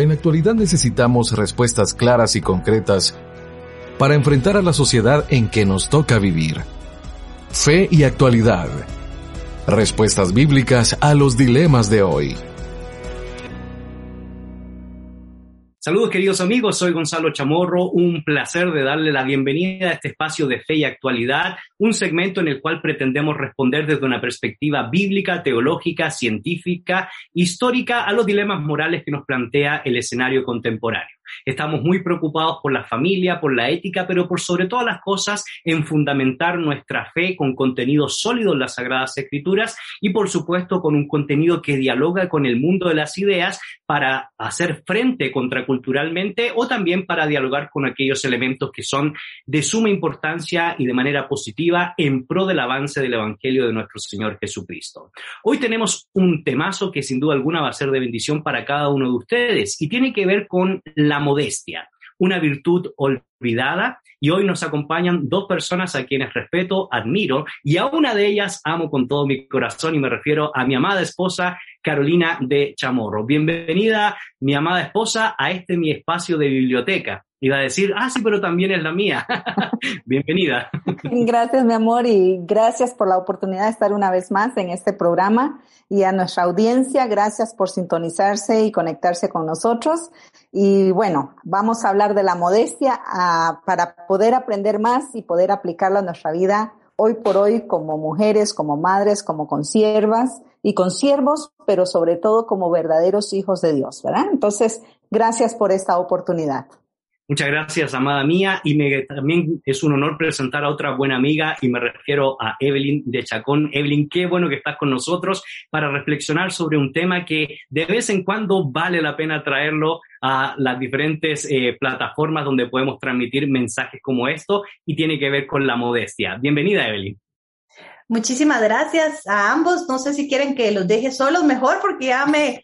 En la actualidad necesitamos respuestas claras y concretas para enfrentar a la sociedad en que nos toca vivir. Fe y actualidad. Respuestas bíblicas a los dilemas de hoy. Saludos queridos amigos, soy Gonzalo Chamorro, un placer de darle la bienvenida a este espacio de fe y actualidad, un segmento en el cual pretendemos responder desde una perspectiva bíblica, teológica, científica, histórica a los dilemas morales que nos plantea el escenario contemporáneo. Estamos muy preocupados por la familia, por la ética, pero por sobre todas las cosas en fundamentar nuestra fe con contenido sólido en las Sagradas Escrituras y por supuesto con un contenido que dialoga con el mundo de las ideas para hacer frente contraculturalmente o también para dialogar con aquellos elementos que son de suma importancia y de manera positiva en pro del avance del Evangelio de nuestro Señor Jesucristo. Hoy tenemos un temazo que sin duda alguna va a ser de bendición para cada uno de ustedes y tiene que ver con la modestia, una virtud olvidada. Y hoy nos acompañan dos personas a quienes respeto, admiro, y a una de ellas amo con todo mi corazón y me refiero a mi amada esposa Carolina de Chamorro. Bienvenida, mi amada esposa, a este mi espacio de biblioteca. Iba a decir, ah, sí, pero también es la mía. Bienvenida. Gracias, mi amor, y gracias por la oportunidad de estar una vez más en este programa. Y a nuestra audiencia, gracias por sintonizarse y conectarse con nosotros. Y bueno, vamos a hablar de la modestia ah, para poder aprender más y poder aplicarla a nuestra vida hoy por hoy como mujeres, como madres, como consiervas y consiervos, pero sobre todo como verdaderos hijos de Dios, ¿verdad? Entonces, gracias por esta oportunidad. Muchas gracias, amada mía, y me, también es un honor presentar a otra buena amiga, y me refiero a Evelyn de Chacón. Evelyn, qué bueno que estás con nosotros para reflexionar sobre un tema que de vez en cuando vale la pena traerlo a las diferentes eh, plataformas donde podemos transmitir mensajes como esto, y tiene que ver con la modestia. Bienvenida, Evelyn. Muchísimas gracias a ambos. No sé si quieren que los deje solos mejor porque ya me,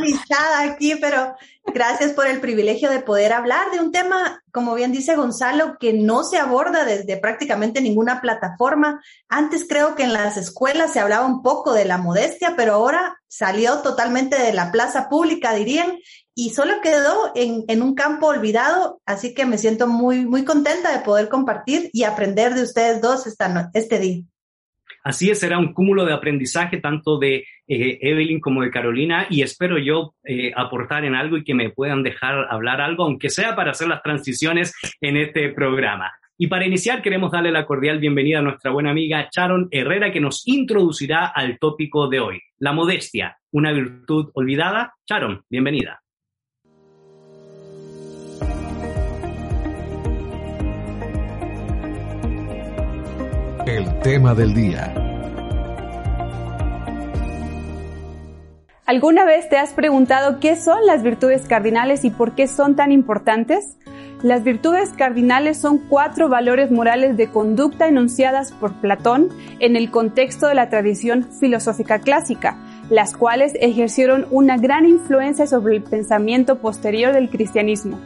me aquí, pero gracias por el privilegio de poder hablar de un tema, como bien dice Gonzalo, que no se aborda desde prácticamente ninguna plataforma. Antes creo que en las escuelas se hablaba un poco de la modestia, pero ahora salió totalmente de la plaza pública, dirían, y solo quedó en, en, un campo olvidado, así que me siento muy, muy contenta de poder compartir y aprender de ustedes dos esta, este día. Así es, será un cúmulo de aprendizaje tanto de eh, Evelyn como de Carolina y espero yo eh, aportar en algo y que me puedan dejar hablar algo, aunque sea para hacer las transiciones en este programa. Y para iniciar queremos darle la cordial bienvenida a nuestra buena amiga Sharon Herrera que nos introducirá al tópico de hoy, la modestia, una virtud olvidada. Sharon, bienvenida. El tema del día. ¿Alguna vez te has preguntado qué son las virtudes cardinales y por qué son tan importantes? Las virtudes cardinales son cuatro valores morales de conducta enunciadas por Platón en el contexto de la tradición filosófica clásica, las cuales ejercieron una gran influencia sobre el pensamiento posterior del cristianismo.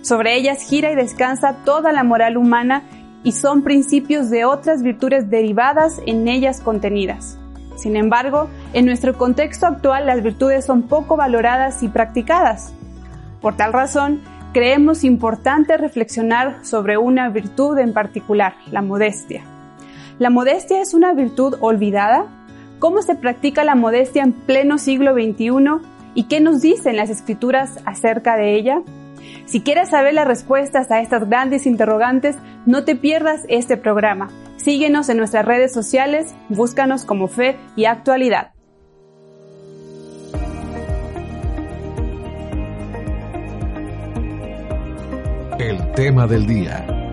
Sobre ellas gira y descansa toda la moral humana y son principios de otras virtudes derivadas en ellas contenidas. Sin embargo, en nuestro contexto actual las virtudes son poco valoradas y practicadas. Por tal razón, creemos importante reflexionar sobre una virtud en particular, la modestia. ¿La modestia es una virtud olvidada? ¿Cómo se practica la modestia en pleno siglo XXI? ¿Y qué nos dicen las escrituras acerca de ella? Si quieres saber las respuestas a estas grandes interrogantes, no te pierdas este programa. Síguenos en nuestras redes sociales, búscanos como Fe y Actualidad. El tema del día.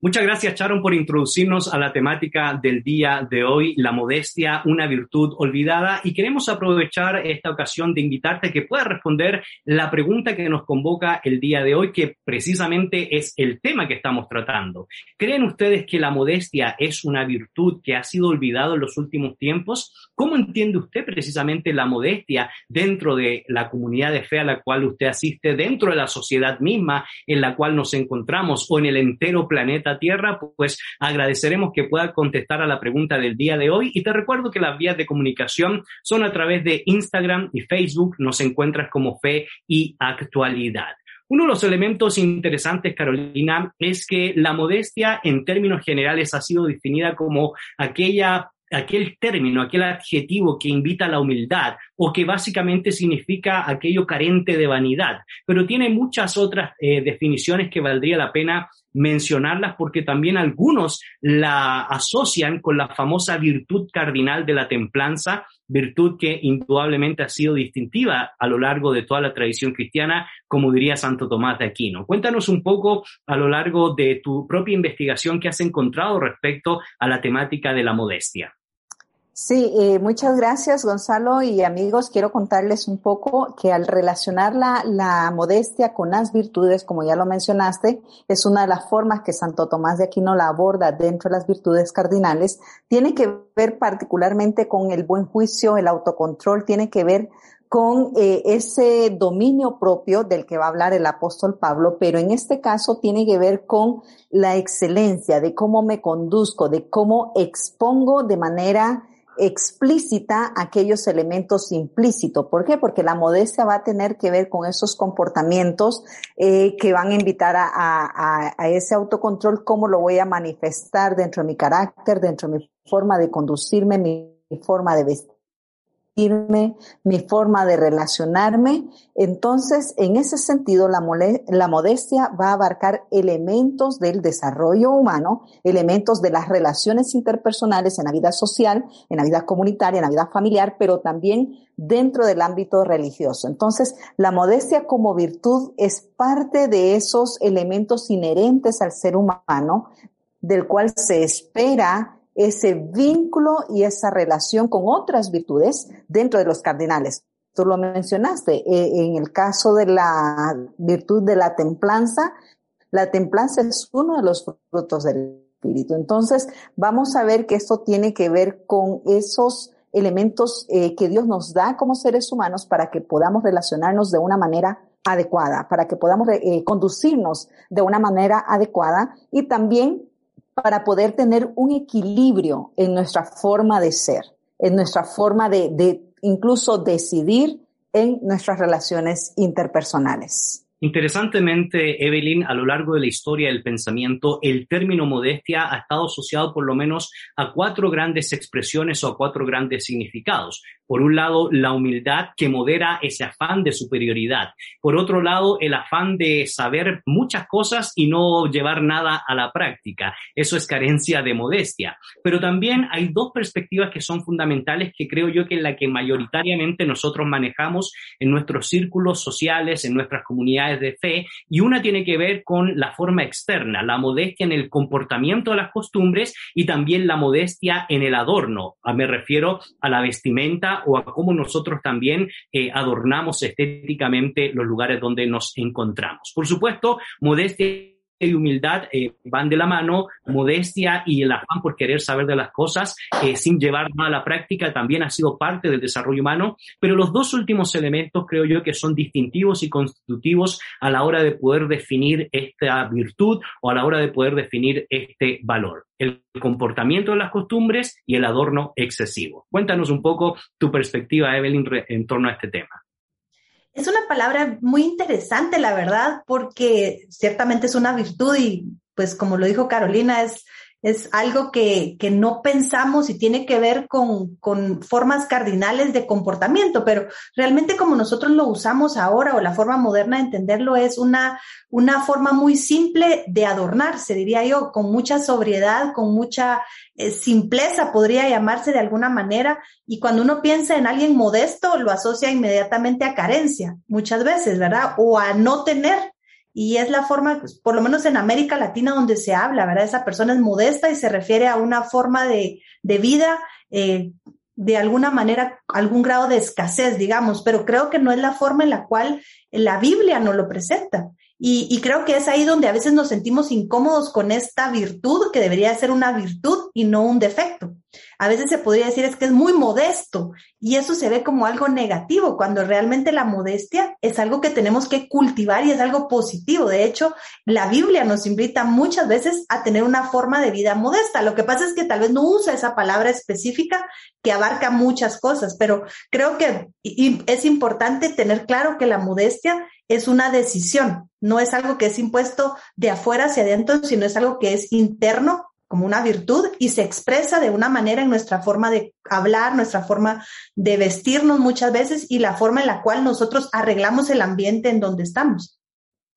Muchas gracias, Sharon, por introducirnos a la temática del día de hoy, la modestia, una virtud olvidada. Y queremos aprovechar esta ocasión de invitarte a que puedas responder la pregunta que nos convoca el día de hoy, que precisamente es el tema que estamos tratando. ¿Creen ustedes que la modestia es una virtud que ha sido olvidada en los últimos tiempos? ¿Cómo entiende usted precisamente la modestia dentro de la comunidad de fe a la cual usted asiste, dentro de la sociedad misma en la cual nos encontramos o en el entero planeta? Tierra, pues agradeceremos que pueda contestar a la pregunta del día de hoy. Y te recuerdo que las vías de comunicación son a través de Instagram y Facebook. Nos encuentras como Fe y Actualidad. Uno de los elementos interesantes, Carolina, es que la modestia en términos generales ha sido definida como aquella aquel término, aquel adjetivo que invita a la humildad o que básicamente significa aquello carente de vanidad, pero tiene muchas otras eh, definiciones que valdría la pena mencionarlas porque también algunos la asocian con la famosa virtud cardinal de la templanza, virtud que indudablemente ha sido distintiva a lo largo de toda la tradición cristiana, como diría Santo Tomás de Aquino. Cuéntanos un poco a lo largo de tu propia investigación que has encontrado respecto a la temática de la modestia. Sí, eh, muchas gracias Gonzalo y amigos. Quiero contarles un poco que al relacionar la, la, modestia con las virtudes, como ya lo mencionaste, es una de las formas que Santo Tomás de Aquino la aborda dentro de las virtudes cardinales. Tiene que ver particularmente con el buen juicio, el autocontrol, tiene que ver con eh, ese dominio propio del que va a hablar el apóstol Pablo, pero en este caso tiene que ver con la excelencia, de cómo me conduzco, de cómo expongo de manera explícita aquellos elementos implícitos. ¿Por qué? Porque la modestia va a tener que ver con esos comportamientos eh, que van a invitar a, ese autocontrol, cómo lo voy a manifestar dentro de mi carácter, dentro de mi forma de conducirme, mi forma de vestir mi forma de relacionarme. Entonces, en ese sentido, la, la, modestia va a abarcar elementos del desarrollo humano, elementos de las relaciones interpersonales en la vida social, en la vida comunitaria, en la vida familiar, pero también dentro del ámbito religioso. Entonces, la modestia como virtud es parte de esos elementos inherentes al ser humano, del cual se espera ese vínculo y esa relación con otras virtudes dentro de los cardinales. Tú lo mencionaste, eh, en el caso de la virtud de la templanza, la templanza es uno de los frutos del Espíritu. Entonces, vamos a ver que esto tiene que ver con esos elementos eh, que Dios nos da como seres humanos para que podamos relacionarnos de una manera adecuada, para que podamos eh, conducirnos de una manera adecuada y también para poder tener un equilibrio en nuestra forma de ser, en nuestra forma de, de incluso decidir en nuestras relaciones interpersonales. Interesantemente, Evelyn, a lo largo de la historia del pensamiento, el término modestia ha estado asociado por lo menos a cuatro grandes expresiones o a cuatro grandes significados. Por un lado, la humildad que modera ese afán de superioridad. Por otro lado, el afán de saber muchas cosas y no llevar nada a la práctica. Eso es carencia de modestia. Pero también hay dos perspectivas que son fundamentales que creo yo que es la que mayoritariamente nosotros manejamos en nuestros círculos sociales, en nuestras comunidades de fe. Y una tiene que ver con la forma externa, la modestia en el comportamiento de las costumbres y también la modestia en el adorno. Ah, me refiero a la vestimenta o a cómo nosotros también eh, adornamos estéticamente los lugares donde nos encontramos. Por supuesto, modestia y humildad eh, van de la mano, modestia y el afán por querer saber de las cosas eh, sin llevar a la práctica también ha sido parte del desarrollo humano, pero los dos últimos elementos creo yo que son distintivos y constitutivos a la hora de poder definir esta virtud o a la hora de poder definir este valor, el comportamiento de las costumbres y el adorno excesivo. Cuéntanos un poco tu perspectiva, Evelyn, en torno a este tema. Es una palabra muy interesante, la verdad, porque ciertamente es una virtud y pues como lo dijo Carolina, es es algo que, que, no pensamos y tiene que ver con, con, formas cardinales de comportamiento, pero realmente como nosotros lo usamos ahora o la forma moderna de entenderlo es una, una forma muy simple de adornarse, diría yo, con mucha sobriedad, con mucha eh, simpleza, podría llamarse de alguna manera. Y cuando uno piensa en alguien modesto, lo asocia inmediatamente a carencia, muchas veces, ¿verdad? O a no tener y es la forma, pues, por lo menos en América Latina, donde se habla, ¿verdad? Esa persona es modesta y se refiere a una forma de, de vida, eh, de alguna manera, algún grado de escasez, digamos, pero creo que no es la forma en la cual la Biblia nos lo presenta. Y, creo que es ahí donde a veces nos sentimos incómodos con esta virtud, que debería ser una virtud y no un defecto. A veces se podría decir es que es muy modesto y eso se ve como algo negativo, cuando realmente la modestia es algo que tenemos que cultivar y es algo positivo. De hecho, la Biblia nos invita muchas veces a tener una forma de vida modesta. Lo que pasa es que tal vez no usa esa palabra específica que abarca muchas cosas, pero creo que es importante tener claro que la modestia es una decisión, no es algo que es impuesto de afuera hacia adentro, sino es algo que es interno como una virtud y se expresa de una manera en nuestra forma de hablar, nuestra forma de vestirnos muchas veces y la forma en la cual nosotros arreglamos el ambiente en donde estamos.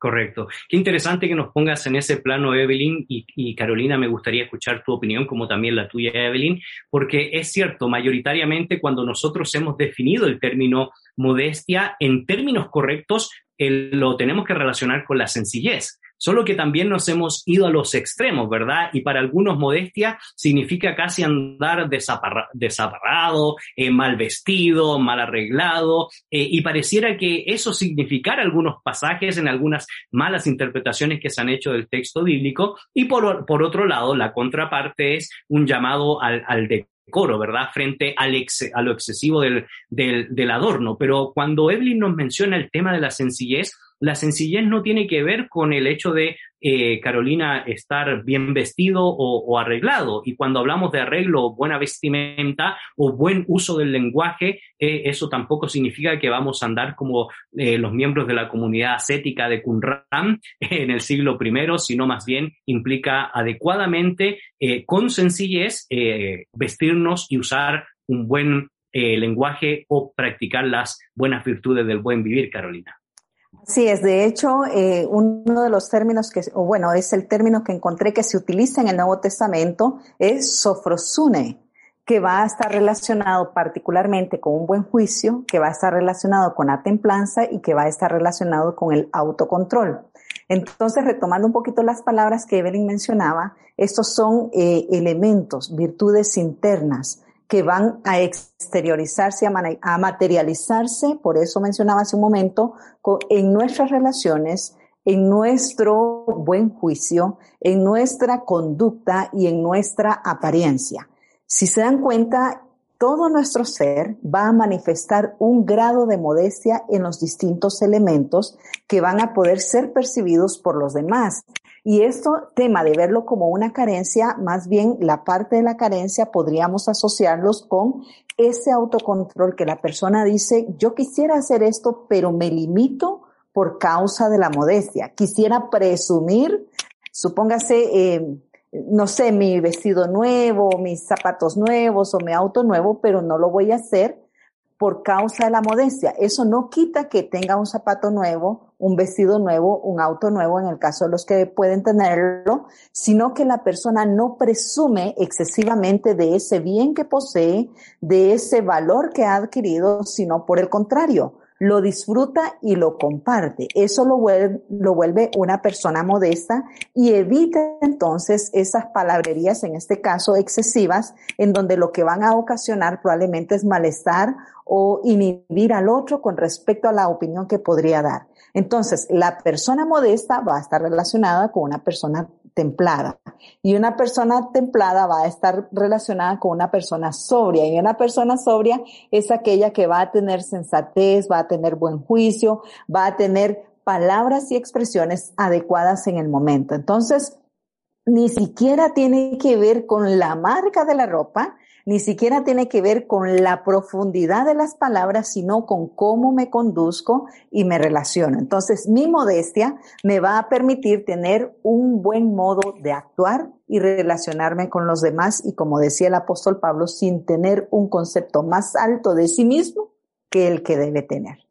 Correcto. Qué interesante que nos pongas en ese plano, Evelyn, y, Carolina, me gustaría escuchar tu opinión, como también la tuya, Evelyn, porque es cierto, mayoritariamente cuando nosotros hemos definido el término modestia en términos correctos, lo tenemos que relacionar con la sencillez. Solo que también nos hemos ido a los extremos, ¿verdad? Y para algunos modestia significa casi andar desaparrado, eh, mal vestido, mal arreglado, eh, y pareciera que eso significara algunos pasajes en algunas malas interpretaciones que se han hecho del texto bíblico. Y por, por otro lado, la contraparte es un llamado al, al decoro, ¿verdad? Frente al a lo excesivo del, del, del adorno. Pero cuando Evelyn nos menciona el tema de la sencillez, la sencillez no tiene que ver con el hecho de, eh, Carolina, estar bien vestido o, arreglado. Y cuando hablamos de arreglo, buena vestimenta o buen uso del lenguaje, eh, eso tampoco significa que vamos a andar como eh, los miembros de la comunidad ascética de Qumran en el siglo I, sino más bien implica adecuadamente, con sencillez, vestirnos y usar un buen lenguaje o practicar las buenas virtudes del buen vivir, Carolina. Sí, es de hecho eh, uno de los términos que, o bueno, es el término que encontré que se utiliza en el Nuevo Testamento, es sofrosune, que va a estar relacionado particularmente con un buen juicio, que va a estar relacionado con la templanza y que va a estar relacionado con el autocontrol. Entonces, retomando un poquito las palabras que Evelyn mencionaba, estos son eh, elementos, virtudes internas, que van a exteriorizarse, a, materializarse, por eso mencionaba hace un momento, en nuestras relaciones, en nuestro buen juicio, en nuestra conducta y en nuestra apariencia. Si se dan cuenta, todo nuestro ser va a manifestar un grado de modestia en los distintos elementos que van a poder ser percibidos por los demás. Y esto, tema de verlo como una carencia, más bien la parte de la carencia podríamos asociarlos con ese autocontrol que la persona dice, yo quisiera hacer esto, pero me limito por causa de la modestia. Quisiera presumir, supóngase, eh, no sé, mi vestido nuevo, mis zapatos nuevos o mi auto nuevo, pero no lo voy a hacer por causa de la modestia. Eso no quita que tenga un zapato nuevo, un vestido nuevo, un auto nuevo en el caso de los que pueden tenerlo, sino que la persona no presume excesivamente de ese bien que posee, de ese valor que ha adquirido, sino por el contrario, lo disfruta y lo comparte. Eso lo vuelve, lo vuelve una persona modesta y evita entonces esas palabrerías, en este caso excesivas, en donde lo que van a ocasionar probablemente es malestar o inhibir al otro con respecto a la opinión que podría dar. Entonces, la persona modesta va a estar relacionada con una persona templada. Y una persona templada va a estar relacionada con una persona sobria. Y una persona sobria es aquella que va a tener sensatez, va a tener buen juicio, va a tener palabras y expresiones adecuadas en el momento. Entonces, ni siquiera tiene que ver con la marca de la ropa, ni siquiera tiene que ver con la profundidad de las palabras, sino con cómo me conduzco y me relaciono. Entonces, mi modestia me va a permitir tener un buen modo de actuar y relacionarme con los demás y, como decía el apóstol Pablo, sin tener un concepto más alto de sí mismo que el que debe tener.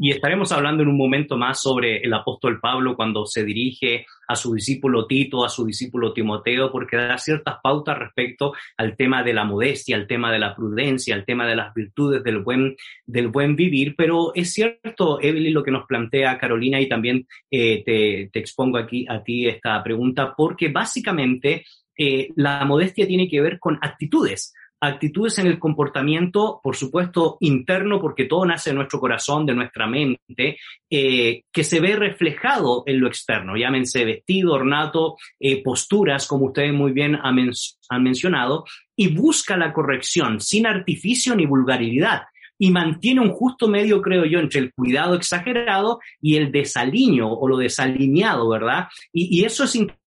Y estaremos hablando en un momento más sobre el apóstol Pablo cuando se dirige a su discípulo Tito, a su discípulo Timoteo, porque da ciertas pautas respecto al tema de la modestia, al tema de la prudencia, al tema de las virtudes del buen, del buen vivir. Pero es cierto, Evelyn, lo que nos plantea Carolina, y también eh, te, te, expongo aquí a ti esta pregunta, porque básicamente eh, la modestia tiene que ver con actitudes actitudes en el comportamiento, por supuesto, interno, porque todo nace de nuestro corazón, de nuestra mente, eh, que se ve reflejado en lo externo, llámense vestido, ornato, eh, posturas, como ustedes muy bien han, mencionado, y busca la corrección sin artificio ni vulgaridad y mantiene un justo medio, creo yo, entre el cuidado exagerado y el desaliño o lo desalineado, ¿verdad? Y, y eso es interesante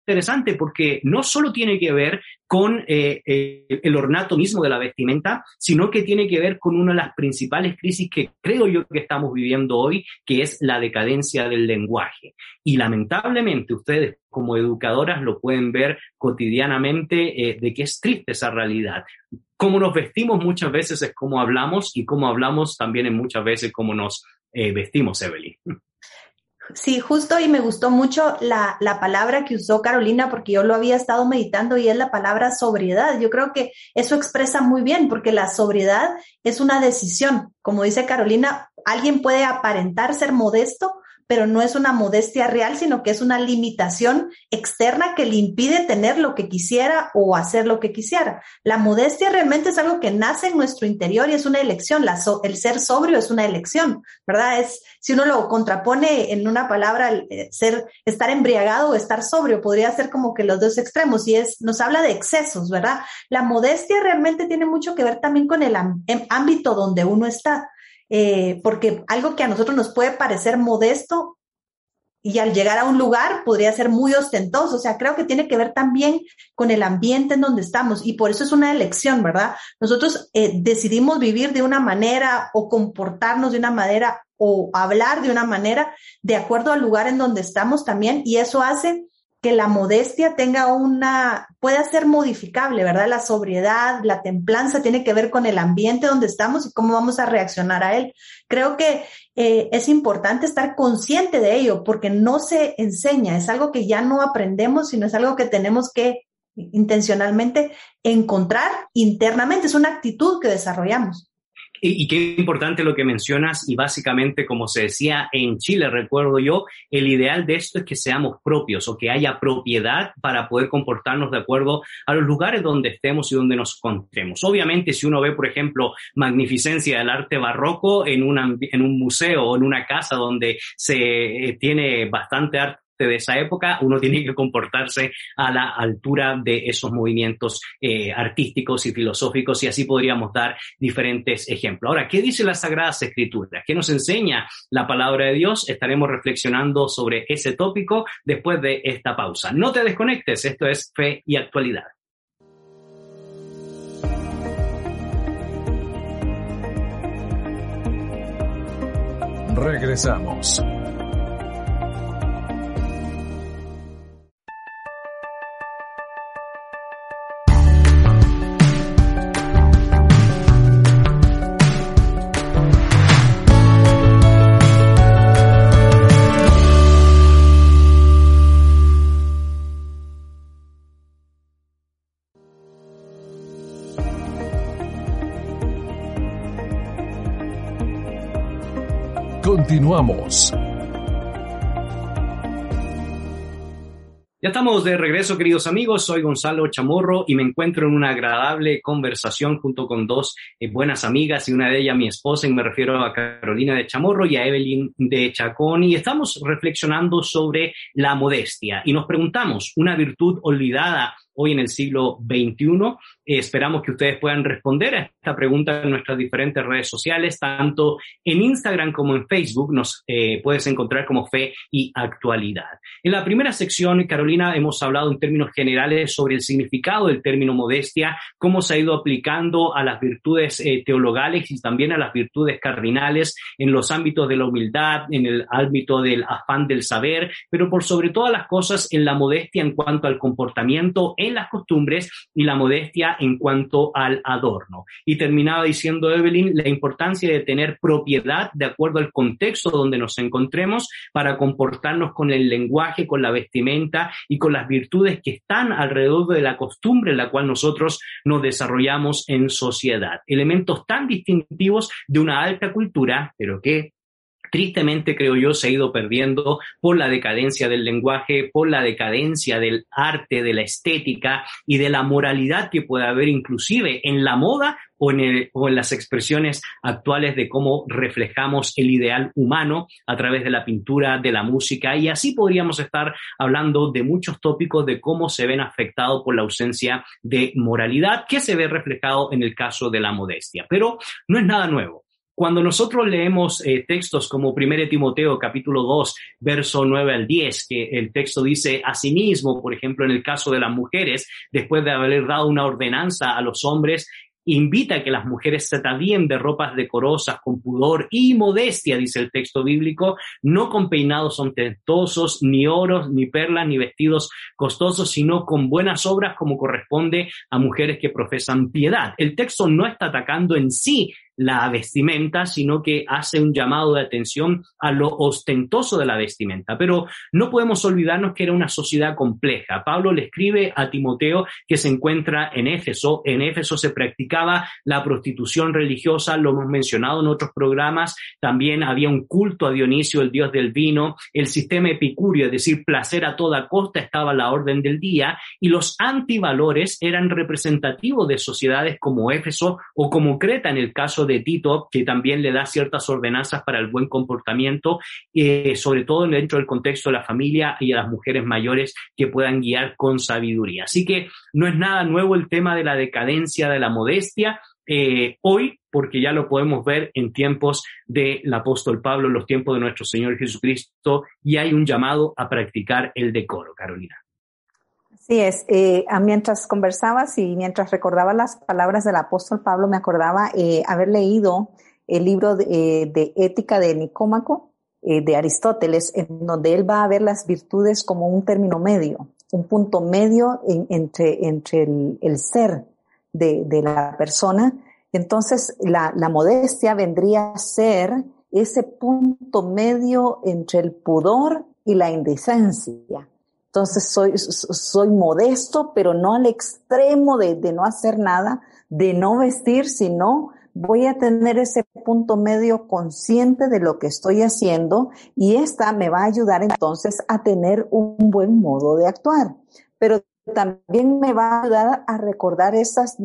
porque no solo tiene que ver con eh, eh, el ornato mismo de la vestimenta, sino que tiene que ver con una de las principales crisis que creo yo que estamos viviendo hoy, que es la decadencia del lenguaje. Y lamentablemente ustedes como educadoras lo pueden ver cotidianamente eh, de que es triste esa realidad. Cómo nos vestimos muchas veces es cómo hablamos y cómo hablamos también es muchas veces cómo nos vestimos, Evelyn. Sí, justo y me gustó mucho la, la, palabra que usó Carolina porque yo lo había estado meditando y es la palabra sobriedad. Yo creo que eso expresa muy bien porque la sobriedad es una decisión. Como dice Carolina, alguien puede aparentar ser modesto, pero no es una modestia real, sino que es una limitación externa que le impide tener lo que quisiera o hacer lo que quisiera. La modestia realmente es algo que nace en nuestro interior y es una elección. La el ser sobrio es una elección, ¿verdad? Es, si uno lo contrapone en una palabra, eh, ser, estar embriagado o estar sobrio, podría ser como que los dos extremos y es, nos habla de excesos, ¿verdad? La modestia realmente tiene mucho que ver también con el ámbito donde uno está. Eh, porque algo que a nosotros nos puede parecer modesto y al llegar a un lugar podría ser muy ostentoso. O sea, creo que tiene que ver también con el ambiente en donde estamos y por eso es una elección, ¿verdad? Nosotros eh, decidimos vivir de una manera o comportarnos de una manera o hablar de una manera de acuerdo al lugar en donde estamos también y eso hace que la modestia tenga una, pueda ser modificable, ¿verdad? La sobriedad, la templanza tiene que ver con el ambiente donde estamos y cómo vamos a reaccionar a él. Creo que eh, es importante estar consciente de ello porque no se enseña, es algo que ya no aprendemos, sino es algo que tenemos que intencionalmente encontrar internamente, es una actitud que desarrollamos. Y, qué importante lo que mencionas y básicamente, como se decía en Chile, recuerdo yo, el ideal de esto es que seamos propios o que haya propiedad para poder comportarnos de acuerdo a los lugares donde estemos y donde nos encontremos. Obviamente, si uno ve, por ejemplo, magnificencia del arte barroco en, en un museo o en una casa donde se eh, tiene bastante arte de esa época, uno tiene que comportarse a la altura de esos movimientos eh, artísticos y filosóficos y así podríamos dar diferentes ejemplos. Ahora, ¿qué dice las Sagradas Escrituras? ¿Qué nos enseña la palabra de Dios? Estaremos reflexionando sobre ese tópico después de esta pausa. No te desconectes, esto es fe y actualidad. Regresamos. Continuamos. Ya estamos de regreso, queridos amigos. Soy Gonzalo Chamorro y me encuentro en una agradable conversación junto con dos eh, buenas amigas y una de ellas mi esposa, y me refiero a Carolina de Chamorro y a Evelyn de Chacón. Y estamos reflexionando sobre la modestia y nos preguntamos, ¿una virtud olvidada hoy en el siglo XXI? Eh, esperamos que ustedes puedan responder a esta pregunta en nuestras diferentes redes sociales, tanto en Instagram como en Facebook. Nos eh, puedes encontrar como Fe y Actualidad. En la primera sección, Carolina, hemos hablado en términos generales sobre el significado del término modestia, cómo se ha ido aplicando a las virtudes eh, teologales y también a las virtudes cardinales en los ámbitos de la humildad, en el ámbito del afán del saber, pero por sobre todas las cosas en la modestia en cuanto al comportamiento en las costumbres y la modestia en cuanto al adorno. Y terminaba diciendo Evelyn la importancia de tener propiedad de acuerdo al contexto donde nos encontremos para comportarnos con el lenguaje, con la vestimenta y con las virtudes que están alrededor de la costumbre en la cual nosotros nos desarrollamos en sociedad. Elementos tan distintivos de una alta cultura, pero que tristemente creo yo se ha ido perdiendo por la decadencia del lenguaje, por la decadencia del arte, de la estética y de la moralidad que puede haber inclusive en la moda o en, o en las expresiones actuales de cómo reflejamos el ideal humano a través de la pintura, de la música y así podríamos estar hablando de muchos tópicos de cómo se ven afectados por la ausencia de moralidad que se ve reflejado en el caso de la modestia. Pero no es nada nuevo. Cuando nosotros leemos eh, textos como 1 Timoteo capítulo 2, verso 9 al 10, que el texto dice, asimismo, por ejemplo, en el caso de las mujeres, después de haber dado una ordenanza a los hombres, invita a que las mujeres se atavíen de ropas decorosas, con pudor y modestia, dice el texto bíblico, no con peinados ostentosos, ni oros, ni perlas, ni vestidos costosos, sino con buenas obras como corresponde a mujeres que profesan piedad. El texto no está atacando en sí la vestimenta, sino que hace un llamado de atención a lo ostentoso de la vestimenta. Pero no podemos olvidarnos que era una sociedad compleja. Pablo le escribe a Timoteo que se encuentra en Éfeso. En Éfeso se practicaba la prostitución religiosa, lo hemos mencionado en otros programas. También había un culto a Dionisio, el dios del vino. El sistema epicurio, es decir, placer a toda costa, estaba a la orden del día. Y los antivalores eran representativos de sociedades como Éfeso o como Creta en el caso de Tito, que también le da ciertas ordenanzas para el buen comportamiento, eh, sobre todo dentro del contexto de la familia y a las mujeres mayores que puedan guiar con sabiduría. Así que no es nada nuevo el tema de la decadencia, de la modestia, eh, hoy, porque ya lo podemos ver en tiempos del apóstol Pablo, en los tiempos de nuestro Señor Jesucristo, y hay un llamado a practicar el decoro, Carolina. Sí, es. Eh, mientras conversabas y mientras recordaba las palabras del apóstol Pablo, me acordaba eh, haber leído el libro de, eh, Ética de Nicómaco eh, de Aristóteles, en donde él va a ver las virtudes como un término medio, un punto medio entre, entre el, ser de, de, la persona. Entonces, la, la modestia vendría a ser ese punto medio entre el pudor y la indecencia entonces soy, soy modesto, pero no al extremo de, de no hacer nada, de no vestir, sino voy a tener ese punto medio consciente de lo que estoy haciendo y esta me va a ayudar entonces a tener un buen modo de actuar. Pero también me va a ayudar a recordar esas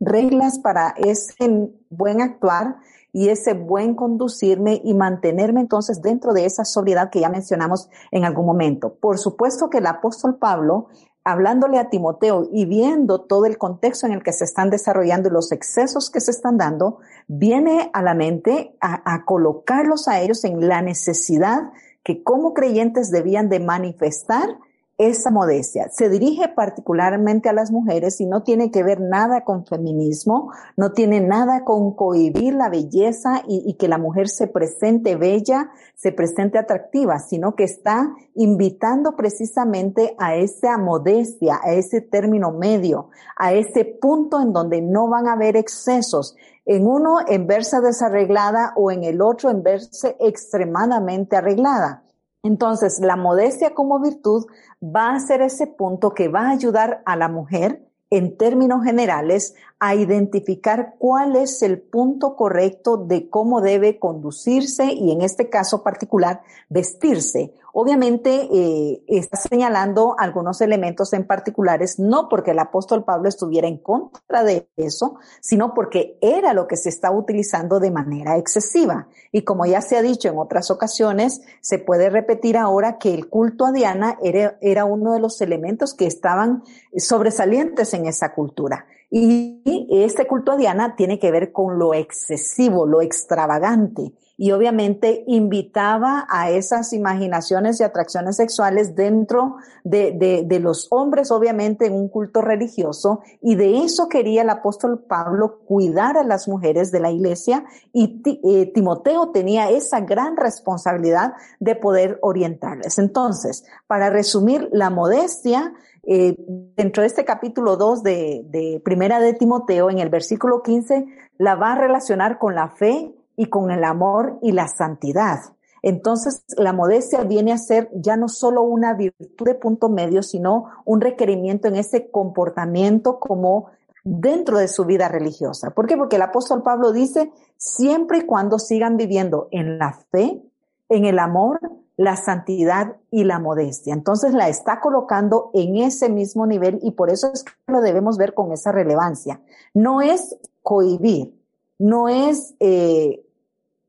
reglas para ese buen actuar y ese buen conducirme y mantenerme entonces dentro de esa sobriedad que ya mencionamos en algún momento. Por supuesto que el apóstol Pablo, hablándole a Timoteo y viendo todo el contexto en el que se están desarrollando y los excesos que se están dando, viene a la mente a, a colocarlos a ellos en la necesidad que como creyentes debían de manifestar esa modestia. Se dirige particularmente a las mujeres y no tiene que ver nada con feminismo, no tiene nada con cohibir la belleza y, que la mujer se presente bella, se presente atractiva, sino que está invitando precisamente a esa modestia, a ese término medio, a ese punto en donde no van a haber excesos. En uno en verse desarreglada o en el otro en verse extremadamente arreglada. Entonces, la modestia como virtud va a ser ese punto que va a ayudar a la mujer en términos generales, a identificar cuál es el punto correcto de cómo debe conducirse y en este caso particular vestirse. Obviamente eh, está señalando algunos elementos en particulares, no porque el apóstol Pablo estuviera en contra de eso, sino porque era lo que se estaba utilizando de manera excesiva. Y como ya se ha dicho en otras ocasiones, se puede repetir ahora que el culto a Diana era, era uno de los elementos que estaban sobresalientes en esa cultura. Y este culto a Diana tiene que ver con lo excesivo, lo extravagante. Y obviamente invitaba a esas imaginaciones y atracciones sexuales dentro de, de, los hombres, obviamente en un culto religioso. Y de eso quería el apóstol Pablo cuidar a las mujeres de la iglesia. Y eh, Timoteo tenía esa gran responsabilidad de poder orientarles. Entonces, para resumir, la modestia eh, dentro de este capítulo 2 de, de Primera de Timoteo, en el versículo 15, la va a relacionar con la fe y con el amor y la santidad. Entonces, la modestia viene a ser ya no solo una virtud de punto medio, sino un requerimiento en ese comportamiento como dentro de su vida religiosa. ¿Por qué? Porque el apóstol Pablo dice, siempre y cuando sigan viviendo en la fe, en el amor, la santidad y la modestia. Entonces la está colocando en ese mismo nivel y por eso es que lo debemos ver con esa relevancia. No es cohibir, no es eh,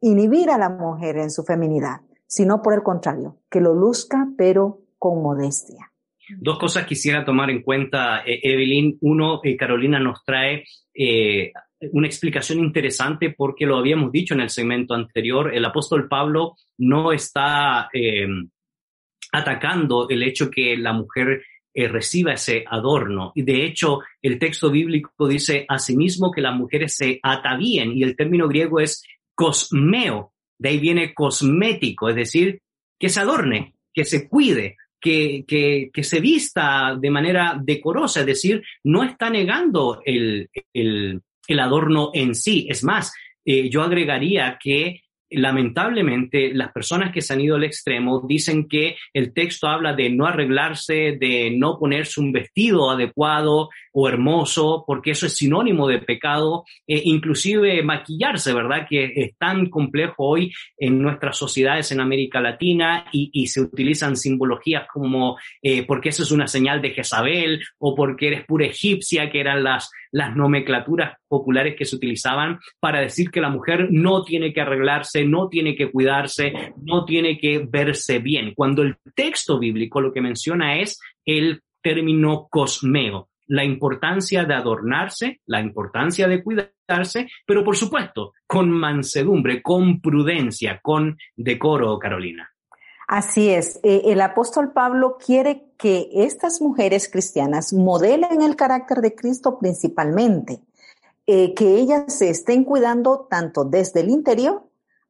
inhibir a la mujer en su feminidad, sino por el contrario, que lo luzca pero con modestia. Dos cosas quisiera tomar en cuenta, eh, Evelyn. Uno, eh, Carolina nos trae eh, una explicación interesante porque lo habíamos dicho en el segmento anterior. El apóstol Pablo no está atacando el hecho que la mujer reciba ese adorno. Y de hecho, el texto bíblico dice asimismo que las mujeres se atavíen y el término griego es cosmeo, de ahí viene cosmético, es decir, que se adorne, que se cuide, que, que, que se vista de manera decorosa, es decir, no está negando el, el, el adorno en sí. Es más, eh, yo agregaría que lamentablemente las personas que se han ido al extremo dicen que el texto habla de no arreglarse, de no ponerse un vestido adecuado o hermoso, porque eso es sinónimo de pecado, e inclusive maquillarse, ¿verdad? Que es tan complejo hoy en nuestras sociedades en América Latina y, y se utilizan simbologías como eh, porque eso es una señal de Jezabel o porque eres pura egipcia, que eran las, las nomenclaturas populares que se utilizaban para decir que la mujer no tiene que arreglarse, no tiene que cuidarse, no tiene que verse bien. Cuando el texto bíblico lo que menciona es el término cosmeo, la importancia de adornarse, la importancia de cuidarse, pero por supuesto, con mansedumbre, con prudencia, con decoro, Carolina. Así es. Eh, el apóstol Pablo quiere que estas mujeres cristianas modelen el carácter de Cristo principalmente, eh, que ellas se estén cuidando tanto desde el interior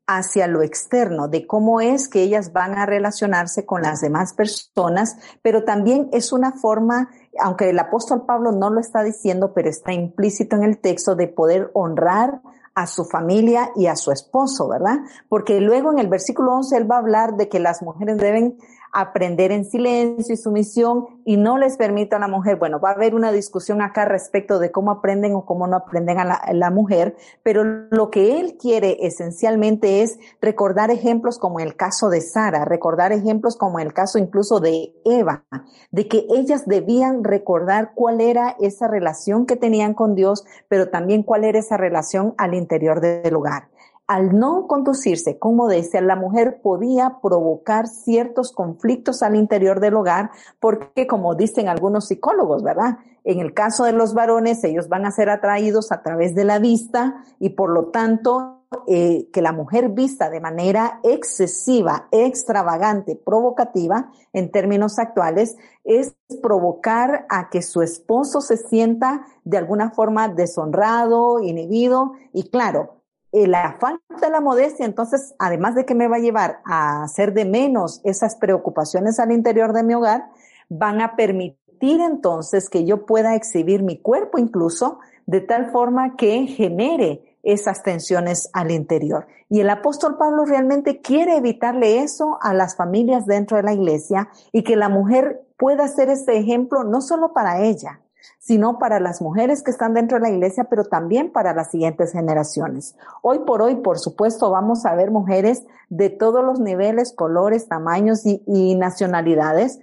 hacia lo externo, de cómo es que ellas van a relacionarse con las demás personas, pero también es una forma, aunque el apóstol Pablo no lo está diciendo, pero está implícito en el texto de poder honrar a su familia y a su esposo, ¿verdad? Porque luego en el versículo 11 él va a hablar de que las mujeres deben aprender en silencio y sumisión y no les permite a la mujer, bueno, va a haber una discusión acá respecto de cómo aprenden o cómo no aprenden a la, la, mujer, pero lo que él quiere esencialmente es recordar ejemplos como el caso de Sara, recordar ejemplos como el caso incluso de Eva, de que ellas debían recordar cuál era esa relación que tenían con Dios, pero también cuál era esa relación al interior del hogar al no conducirse con modestia, la mujer podía provocar ciertos conflictos al interior del hogar, porque como dicen algunos psicólogos, ¿verdad? En el caso de los varones, ellos van a ser atraídos a través de la vista y por lo tanto eh, que la mujer vista de manera excesiva, extravagante, provocativa, en términos actuales, es provocar a que su esposo se sienta de alguna forma deshonrado, inhibido y claro, la falta de la modestia, entonces, además de que me va a llevar a hacer de menos esas preocupaciones al interior de mi hogar, van a permitir entonces que yo pueda exhibir mi cuerpo incluso de tal forma que genere esas tensiones al interior. Y el apóstol Pablo realmente quiere evitarle eso a las familias dentro de la iglesia y que la mujer pueda ser ese ejemplo no solo para ella, sino para las mujeres que están dentro de la iglesia, pero también para las siguientes generaciones. Hoy por hoy, por supuesto, vamos a ver mujeres de todos los niveles, colores, tamaños y, nacionalidades,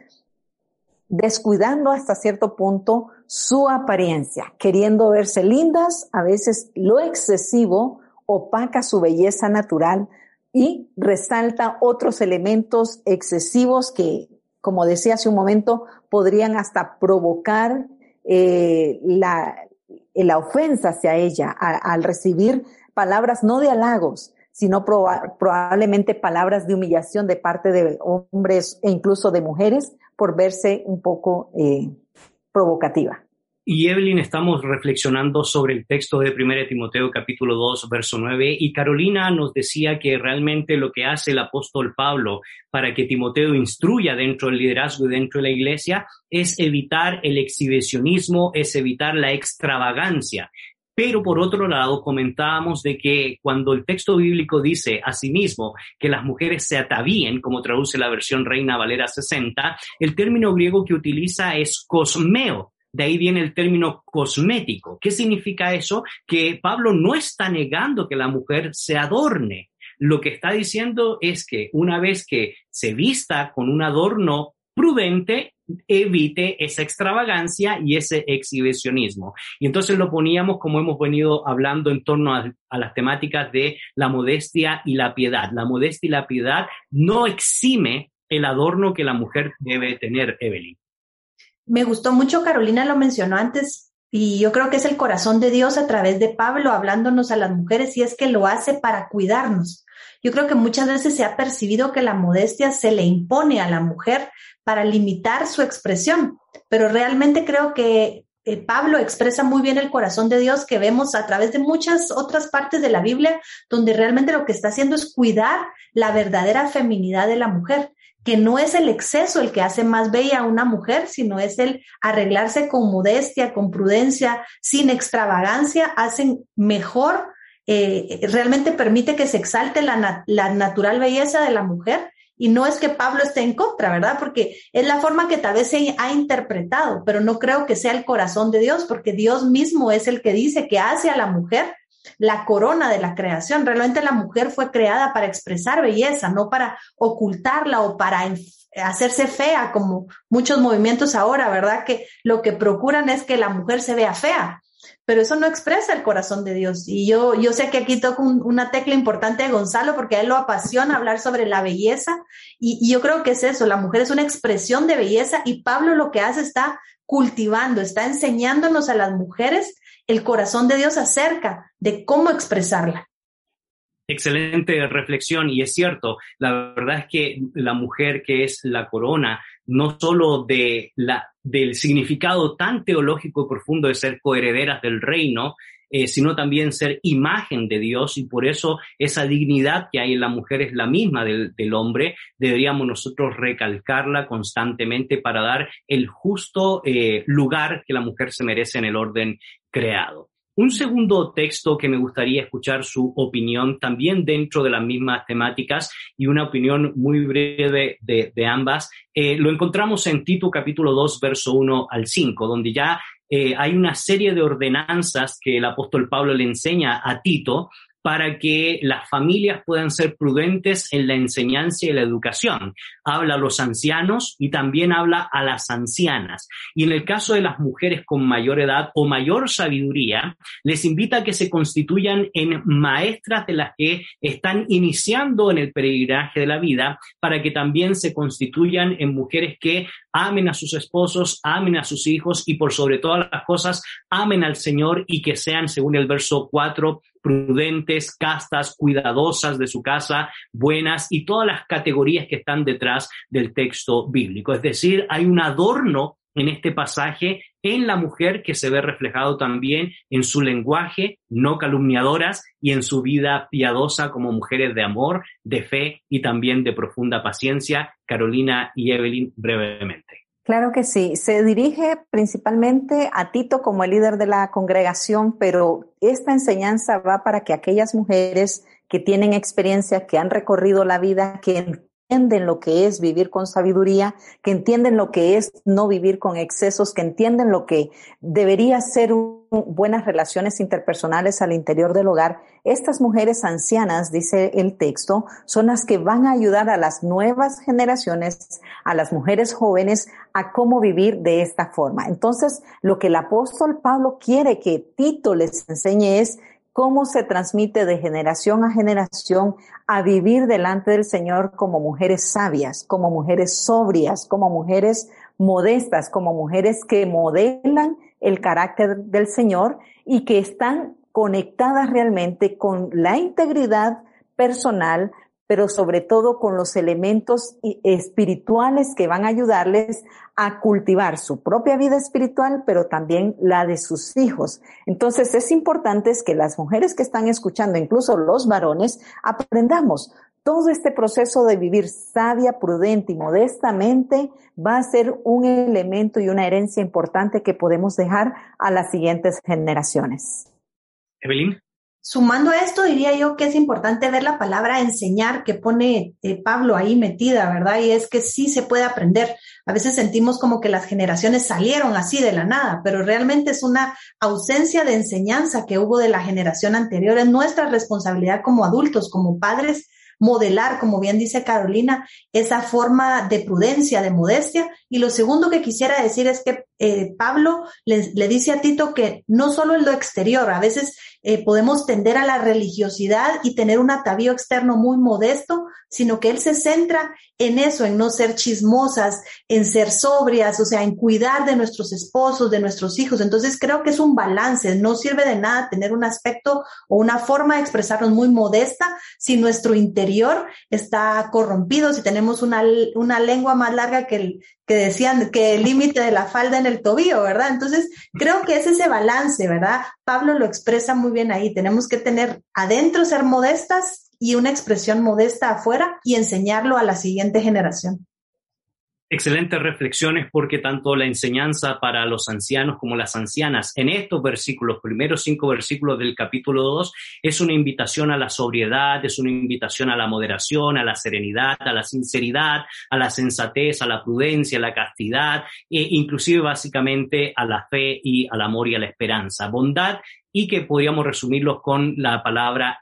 descuidando hasta cierto punto su apariencia, queriendo verse lindas, a veces lo excesivo opaca su belleza natural y resalta otros elementos excesivos que, como decía hace un momento, podrían hasta provocar eh, la, la, ofensa hacia ella al recibir palabras no de halagos, sino probablemente palabras de humillación de parte de hombres e incluso de mujeres por verse un poco eh, provocativa. Y Evelyn estamos reflexionando sobre el texto de 1 Timoteo capítulo 2 verso 9 y Carolina nos decía que realmente lo que hace el apóstol Pablo para que Timoteo instruya dentro del liderazgo y dentro de la iglesia es evitar el exhibicionismo, es evitar la extravagancia. Pero por otro lado, comentábamos de que cuando el texto bíblico dice asimismo que las mujeres se atavíen, como traduce la versión Reina Valera 60, el término griego que utiliza es cosmeo, de ahí viene el término cosmético. ¿Qué significa eso? Que Pablo no está negando que la mujer se adorne. Lo que está diciendo es que una vez que se vista con un adorno prudente, evite esa extravagancia y ese exhibicionismo. Y entonces lo poníamos como hemos venido hablando en torno a, a, las temáticas de la modestia y la piedad. La modestia y la piedad no exime el adorno que la mujer debe tener, Evelyn. Me gustó mucho, Carolina lo mencionó antes, y yo creo que es el corazón de Dios a través de Pablo hablándonos a las mujeres y es que lo hace para cuidarnos. Yo creo que muchas veces se ha percibido que la modestia se le impone a la mujer para limitar su expresión, pero realmente creo que eh, Pablo expresa muy bien el corazón de Dios que vemos a través de muchas otras partes de la Biblia, donde realmente lo que está haciendo es cuidar la verdadera feminidad de la mujer que no es el exceso el que hace más bella a una mujer, sino es el arreglarse con modestia, con prudencia, sin extravagancia, hacen mejor, eh, realmente permite que se exalte la, la natural belleza de la mujer. Y no es que Pablo esté en contra, ¿verdad? Porque es la forma que tal vez se ha interpretado, pero no creo que sea el corazón de Dios, porque Dios mismo es el que dice que hace a la mujer la corona de la creación. Realmente la mujer fue creada para expresar belleza, no para ocultarla o para hacerse fea, como muchos movimientos ahora, ¿verdad? Que lo que procuran es que la mujer se vea fea, pero eso no expresa el corazón de Dios. Y yo, yo sé que aquí toco una tecla importante de Gonzalo porque a él lo apasiona hablar sobre la belleza y, y yo creo que es eso, la mujer es una expresión de belleza y Pablo lo que hace está cultivando, está enseñándonos a las mujeres el corazón de Dios acerca de cómo expresarla. Excelente reflexión y es cierto, la verdad es que la mujer que es la corona, no solo de la, del significado tan teológico y profundo de ser coherederas del reino, eh, sino también ser imagen de Dios y por eso esa dignidad que hay en la mujer es la misma del, hombre, deberíamos nosotros recalcarla constantemente para dar el justo eh, lugar que la mujer se merece en el orden creado. Un segundo texto que me gustaría escuchar su opinión también dentro de las mismas temáticas y una opinión muy breve de, de ambas, eh, lo encontramos en Tito capítulo 2, verso 1 al 5, donde ya eh, hay una serie de ordenanzas que el apóstol Pablo le enseña a Tito para que las familias puedan ser prudentes en la enseñanza y la educación. Habla a los ancianos y también habla a las ancianas. Y en el caso de las mujeres con mayor edad o mayor sabiduría, les invita a que se constituyan en maestras de las que están iniciando en el peregrinaje de la vida, para que también se constituyan en mujeres que amen a sus esposos, amen a sus hijos y por sobre todas las cosas, amen al Señor y que sean, según el verso 4, prudentes, castas, cuidadosas de su casa, buenas y todas las categorías que están detrás del texto bíblico. Es decir, hay un adorno en este pasaje en la mujer que se ve reflejado también en su lenguaje, no calumniadoras, y en su vida piadosa como mujeres de amor, de fe y también de profunda paciencia. Carolina y Evelyn brevemente. Claro que sí. Se dirige principalmente a Tito como el líder de la congregación, pero esta enseñanza va para que aquellas mujeres que tienen experiencia, que han recorrido la vida, que entienden lo que es vivir con sabiduría, que entienden lo que es no vivir con excesos, que entienden lo que debería ser buenas relaciones interpersonales al interior del hogar. Estas mujeres ancianas, dice el texto, son las que van a ayudar a las nuevas generaciones, a las mujeres jóvenes, a cómo vivir de esta forma. Entonces, lo que el apóstol Pablo quiere que Tito les enseñe es cómo se transmite de generación a generación a vivir delante del Señor como mujeres sabias, como mujeres sobrias, como mujeres modestas, como mujeres que modelan el carácter del Señor y que están conectadas realmente con la integridad personal, pero sobre todo con los elementos espirituales que van a ayudarles a cultivar su propia vida espiritual, pero también la de sus hijos. Entonces es importante que las mujeres que están escuchando, incluso los varones, aprendamos todo este proceso de vivir sabia, prudente y modestamente va a ser un elemento y una herencia importante que podemos dejar a las siguientes generaciones. Evelyn. Sumando a esto, diría yo que es importante ver la palabra enseñar que pone eh, Pablo ahí metida, ¿verdad? Y es que sí se puede aprender. A veces sentimos como que las generaciones salieron así de la nada, pero realmente es una ausencia de enseñanza que hubo de la generación anterior. Es nuestra responsabilidad como adultos, como padres, modelar, como bien dice Carolina, esa forma de prudencia, de modestia. Y lo segundo que quisiera decir es que eh, Pablo le, dice a Tito que no solo en lo exterior, a veces eh, podemos tender a la religiosidad y tener un atavío externo muy modesto, sino que él se centra en eso, en no ser chismosas, en ser sobrias, o sea, en cuidar de nuestros esposos, de nuestros hijos. Entonces creo que es un balance, no sirve de nada tener un aspecto o una forma de expresarnos muy modesta si nuestro interior está corrompido, si tenemos una, una lengua más larga que el, que decían que el límite de la falda en el tobillo, ¿verdad? Entonces, creo que es ese balance, ¿verdad? Pablo lo expresa muy bien ahí. Tenemos que tener adentro ser modestas y una expresión modesta afuera y enseñarlo a la siguiente generación excelentes reflexiones porque tanto la enseñanza para los ancianos como las ancianas en estos versículos, primeros cinco versículos del capítulo 2, es una invitación a la sobriedad, es una invitación a la moderación, a la serenidad, a la sinceridad, a la sensatez, a la prudencia, a la castidad, e inclusive básicamente a la fe y al amor y a la esperanza. Bondad y que podríamos resumirlos con la palabra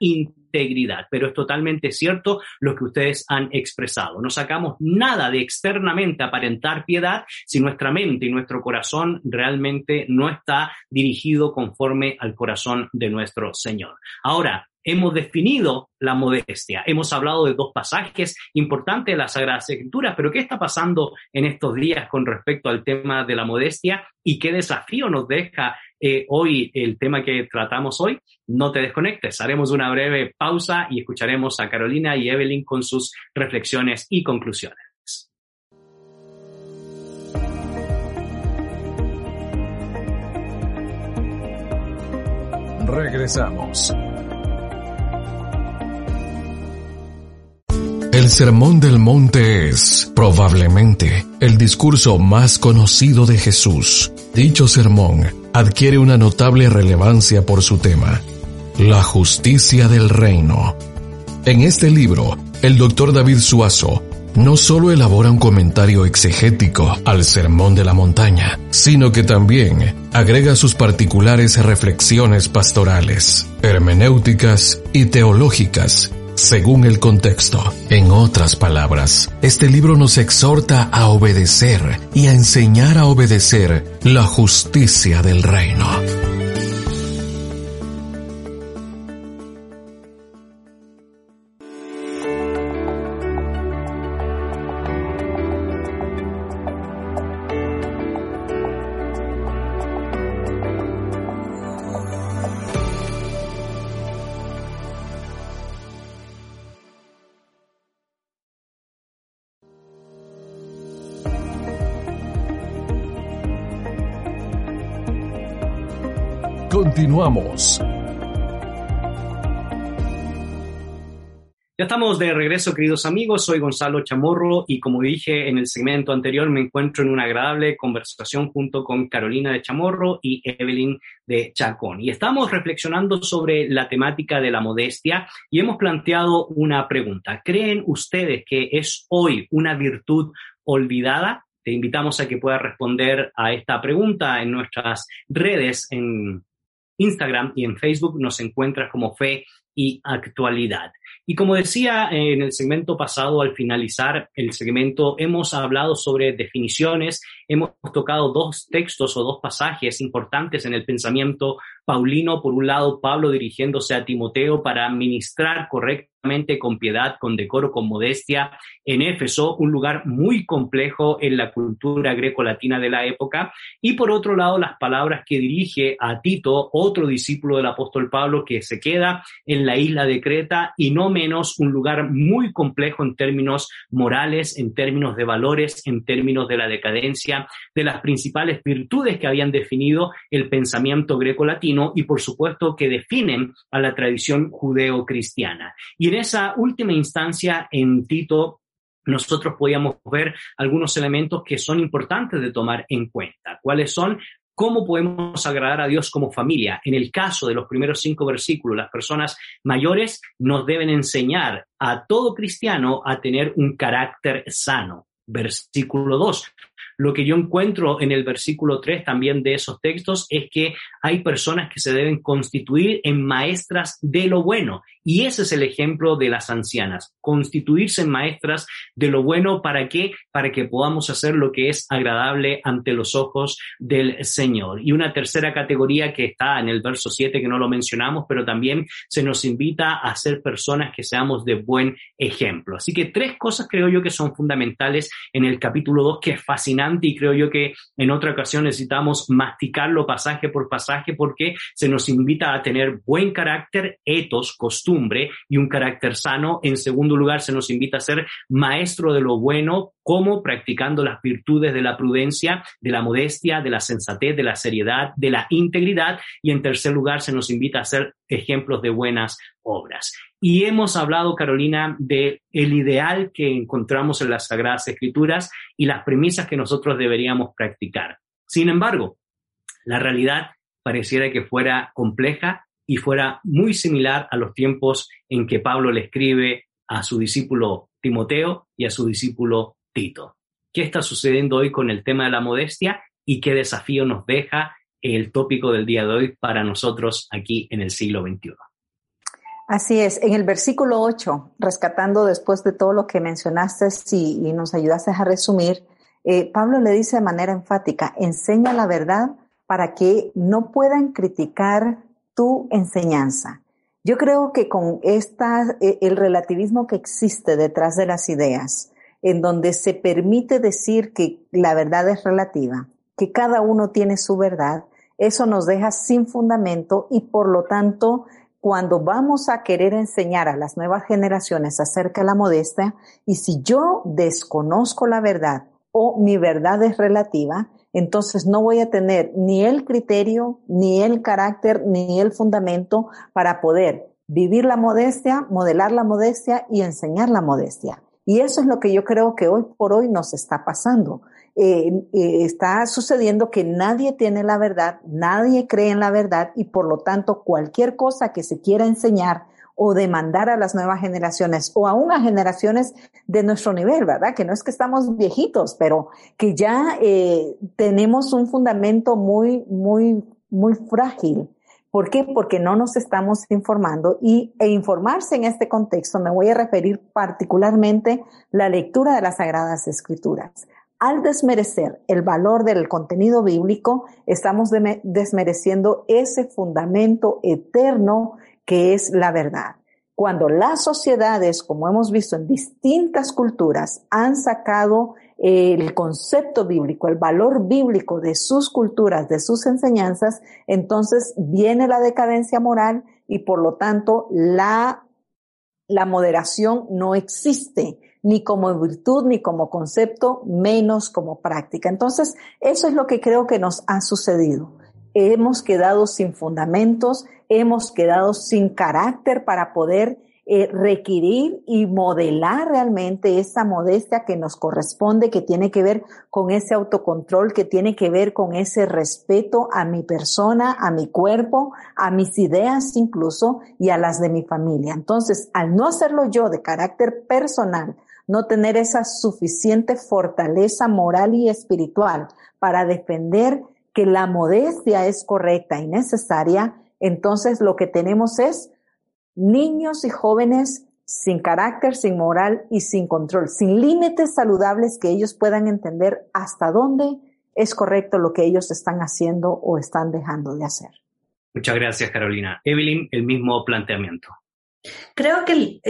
integridad. Pero es totalmente cierto lo que ustedes han expresado. No sacamos nada de externamente aparentar piedad si nuestra mente y nuestro corazón realmente no está dirigido conforme al corazón de nuestro Señor. Ahora, hemos definido la modestia. Hemos hablado de dos pasajes importantes de la Sagrada Escritura, pero ¿qué está pasando en estos días con respecto al tema de la modestia y qué desafío nos deja eh, hoy el tema que tratamos hoy? No te desconectes, haremos una breve pausa y escucharemos a Carolina y Evelyn con sus reflexiones y conclusiones. Regresamos. El Sermón del Monte es, probablemente, el discurso más conocido de Jesús. Dicho sermón adquiere una notable relevancia por su tema, la justicia del reino. En este libro, el doctor David Suazo no solo elabora un comentario exegético al Sermón de la Montaña, sino que también agrega sus particulares reflexiones pastorales, hermenéuticas y teológicas según el contexto. En otras palabras, este libro nos exhorta a obedecer y a enseñar a obedecer la justicia del reino. Continuamos. Ya estamos de regreso, queridos amigos. Soy Gonzalo Chamorro y como dije en el segmento anterior, me encuentro en una agradable conversación junto con Carolina de Chamorro y Evelyn de Chacón. Y estamos reflexionando sobre la temática de la modestia y hemos planteado una pregunta. ¿Creen ustedes que es hoy una virtud olvidada? Te invitamos a que puedas responder a esta pregunta en nuestras redes, en Instagram y en Facebook nos encuentras como Fe y Actualidad. Y como decía en el segmento pasado, al finalizar el segmento, hemos hablado sobre definiciones, hemos tocado dos textos o dos pasajes importantes en el pensamiento paulino. Por un lado, Pablo dirigiéndose a Timoteo para ministrar correctamente con piedad, con decoro, con modestia en Éfeso, un lugar muy complejo en la cultura greco-latina de la época. Y por otro lado, las palabras que dirige a Tito, otro discípulo del apóstol Pablo que se queda en la isla de Creta y no menos un lugar muy complejo en términos morales, en términos de valores, en términos de la decadencia, de las principales virtudes que habían definido el pensamiento greco-latino y por supuesto que definen a la tradición judeo-cristiana. Y en esa última instancia, en Tito, nosotros podíamos ver algunos elementos que son importantes de tomar en cuenta. ¿Cuáles son? ¿Cómo podemos agradar a Dios como familia? En el caso de los primeros cinco versículos, las personas mayores nos deben enseñar a todo cristiano a tener un carácter sano. Versículo 2. Lo que yo encuentro en el versículo 3 también de esos textos es que hay personas que se deben constituir en maestras de lo bueno. Y ese es el ejemplo de las ancianas, constituirse en maestras de lo bueno para qué? Para que podamos hacer lo que es agradable ante los ojos del Señor. Y una tercera categoría que está en el verso 7 que no lo mencionamos, pero también se nos invita a ser personas que seamos de buen ejemplo. Así que tres cosas creo yo que son fundamentales en el capítulo 2 que es fascinante y creo yo que en otra ocasión necesitamos masticarlo pasaje por pasaje porque se nos invita a tener buen carácter, etos, costumbres, y un carácter sano. En segundo lugar, se nos invita a ser maestro de lo bueno, como practicando las virtudes de la prudencia, de la modestia, de la sensatez, de la seriedad, de la integridad. Y en tercer lugar, se nos invita a ser ejemplos de buenas obras. Y hemos hablado, Carolina, de el ideal que encontramos en las Sagradas Escrituras y las premisas que nosotros deberíamos practicar. Sin embargo, la realidad pareciera que fuera compleja y fuera muy similar a los tiempos en que Pablo le escribe a su discípulo Timoteo y a su discípulo Tito. ¿Qué está sucediendo hoy con el tema de la modestia y qué desafío nos deja el tópico del día de hoy para nosotros aquí en el siglo XXI? Así es, en el versículo 8, rescatando después de todo lo que mencionaste y, y nos ayudaste a resumir, eh, Pablo le dice de manera enfática, enseña la verdad para que no puedan criticar tu enseñanza. Yo creo que con esta, e, el relativismo que existe detrás de las ideas, en donde se permite decir que la verdad es relativa, que cada uno tiene su verdad, eso nos deja sin fundamento y por lo tanto, cuando vamos a querer enseñar a las nuevas generaciones acerca de la modestia, y si yo desconozco la verdad o mi verdad es relativa, entonces no voy a tener ni el criterio, ni el carácter, ni el fundamento para poder vivir la modestia, modelar la modestia y enseñar la modestia. Y eso es lo que yo creo que hoy por hoy nos está pasando. Eh, eh, está sucediendo que nadie tiene la verdad, nadie cree en la verdad y por lo tanto cualquier cosa que se quiera enseñar o demandar a las nuevas generaciones o aún a generaciones de nuestro nivel, ¿verdad? Que no es que estamos viejitos, pero que ya eh, tenemos un fundamento muy, muy, muy frágil. ¿Por qué? Porque no nos estamos informando y e informarse en este contexto me voy a referir particularmente la lectura de las Sagradas Escrituras. Al desmerecer el valor del contenido bíblico, estamos desmereciendo ese fundamento eterno que es la verdad. Cuando las sociedades, como hemos visto en distintas culturas, han sacado el concepto bíblico, el valor bíblico de sus culturas, de sus enseñanzas, entonces viene la decadencia moral y por lo tanto la, la moderación no existe ni como virtud, ni como concepto, menos como práctica. Entonces, eso es lo que creo que nos ha sucedido hemos quedado sin fundamentos, hemos quedado sin carácter para poder eh, requerir y modelar realmente esa modestia que nos corresponde, que tiene que ver con ese autocontrol, que tiene que ver con ese respeto a mi persona, a mi cuerpo, a mis ideas incluso y a las de mi familia. Entonces, al no hacerlo yo de carácter personal, no tener esa suficiente fortaleza moral y espiritual para defender que la modestia es correcta y necesaria, entonces lo que tenemos es niños y jóvenes sin carácter, sin moral y sin control, sin límites saludables que ellos puedan entender hasta dónde es correcto lo que ellos están haciendo o están dejando de hacer. Muchas gracias, Carolina. Evelyn, el mismo planteamiento. Creo que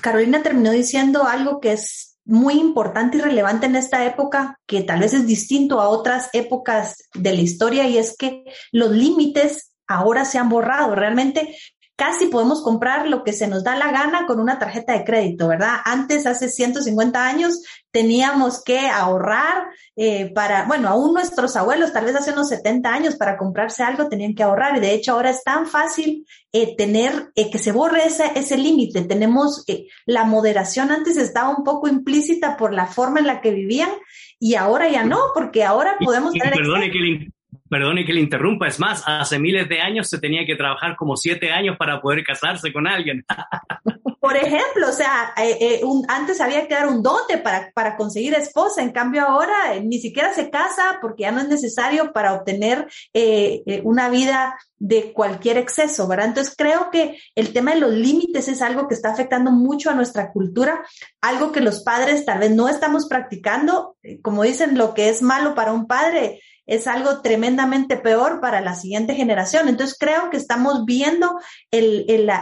Carolina terminó diciendo algo que es muy importante y relevante en esta época, que tal vez es distinto a otras épocas de la historia, y es que los límites ahora se han borrado. Realmente casi podemos comprar lo que se nos da la gana con una tarjeta de crédito, ¿verdad? Antes, hace 150 años, teníamos que ahorrar eh, para, bueno, aún nuestros abuelos, tal vez hace unos 70 años, para comprarse algo tenían que ahorrar y de hecho ahora es tan fácil eh, tener eh, que se borre ese, ese límite. Tenemos la moderación antes estaba un poco implícita por la forma en la que vivían y ahora ya no, porque ahora podemos... Y, perdone que Perdone que le interrumpa, es más, hace miles de años se tenía que trabajar como siete años para poder casarse con alguien. Por ejemplo, o sea, eh, eh, antes había que dar un dote para, para conseguir esposa, en cambio ahora eh, ni siquiera se casa porque ya no es necesario para obtener una vida de cualquier exceso, ¿verdad? Entonces creo que el tema de los límites es algo que está afectando mucho a nuestra cultura, algo que los padres tal vez no estamos practicando, como dicen, lo que es malo para un padre es algo tremendamente peor para la siguiente generación. Entonces creo que estamos viendo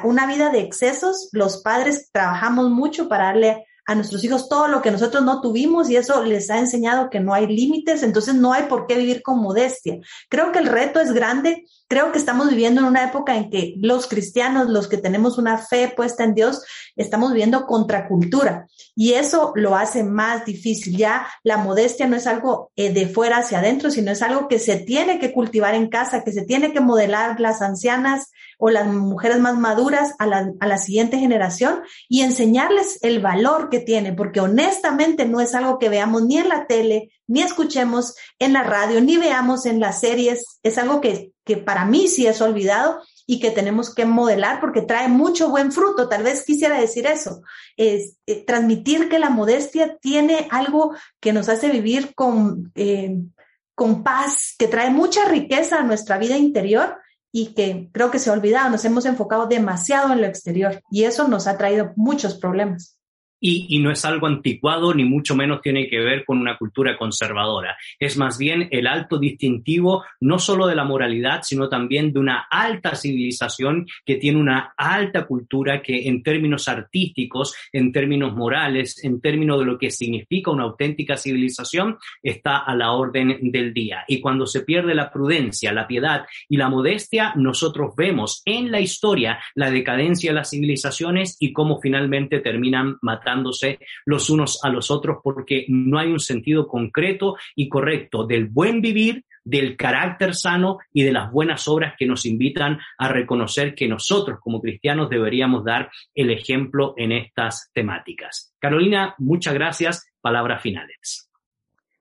una vida de excesos. Los padres trabajamos mucho para darle a nuestros hijos todo lo que nosotros no tuvimos y eso les ha enseñado que no hay límites, entonces no hay por qué vivir con modestia. Creo que el reto es grande, creo que estamos viviendo en una época en que los cristianos, los que tenemos una fe puesta en Dios, estamos viviendo contracultura y eso lo hace más difícil. Ya la modestia no es algo eh, de fuera hacia adentro, sino es algo que se tiene que cultivar en casa, que se tiene que modelar las ancianas o las mujeres más maduras a la, a la siguiente generación y enseñarles el valor que tiene, porque honestamente no es algo que veamos ni en la tele, ni escuchemos en la radio, ni veamos en las series. Es algo que, que para mí sí es olvidado y que tenemos que modelar porque trae mucho buen fruto. Tal vez quisiera decir eso, es eh, transmitir que la modestia tiene algo que nos hace vivir con, eh, con paz, que trae mucha riqueza a nuestra vida interior y que creo que se ha olvidado, nos hemos enfocado demasiado en lo exterior y eso nos ha traído muchos problemas. Y, no es algo anticuado, ni mucho menos tiene que ver con una cultura conservadora. Es más bien el alto distintivo no solo de la moralidad, sino también de una alta civilización que tiene una alta cultura que en términos artísticos, en términos morales, en términos de lo que significa una auténtica civilización, está a la orden del día. Y cuando se pierde la prudencia, la piedad y la modestia, nosotros vemos en la historia la decadencia de las civilizaciones y cómo finalmente terminan matando los unos a los otros porque no hay un sentido concreto y correcto del buen vivir, del carácter sano y de las buenas obras que nos invitan a reconocer que nosotros como cristianos deberíamos dar el ejemplo en estas temáticas. Carolina, muchas gracias. Palabras finales.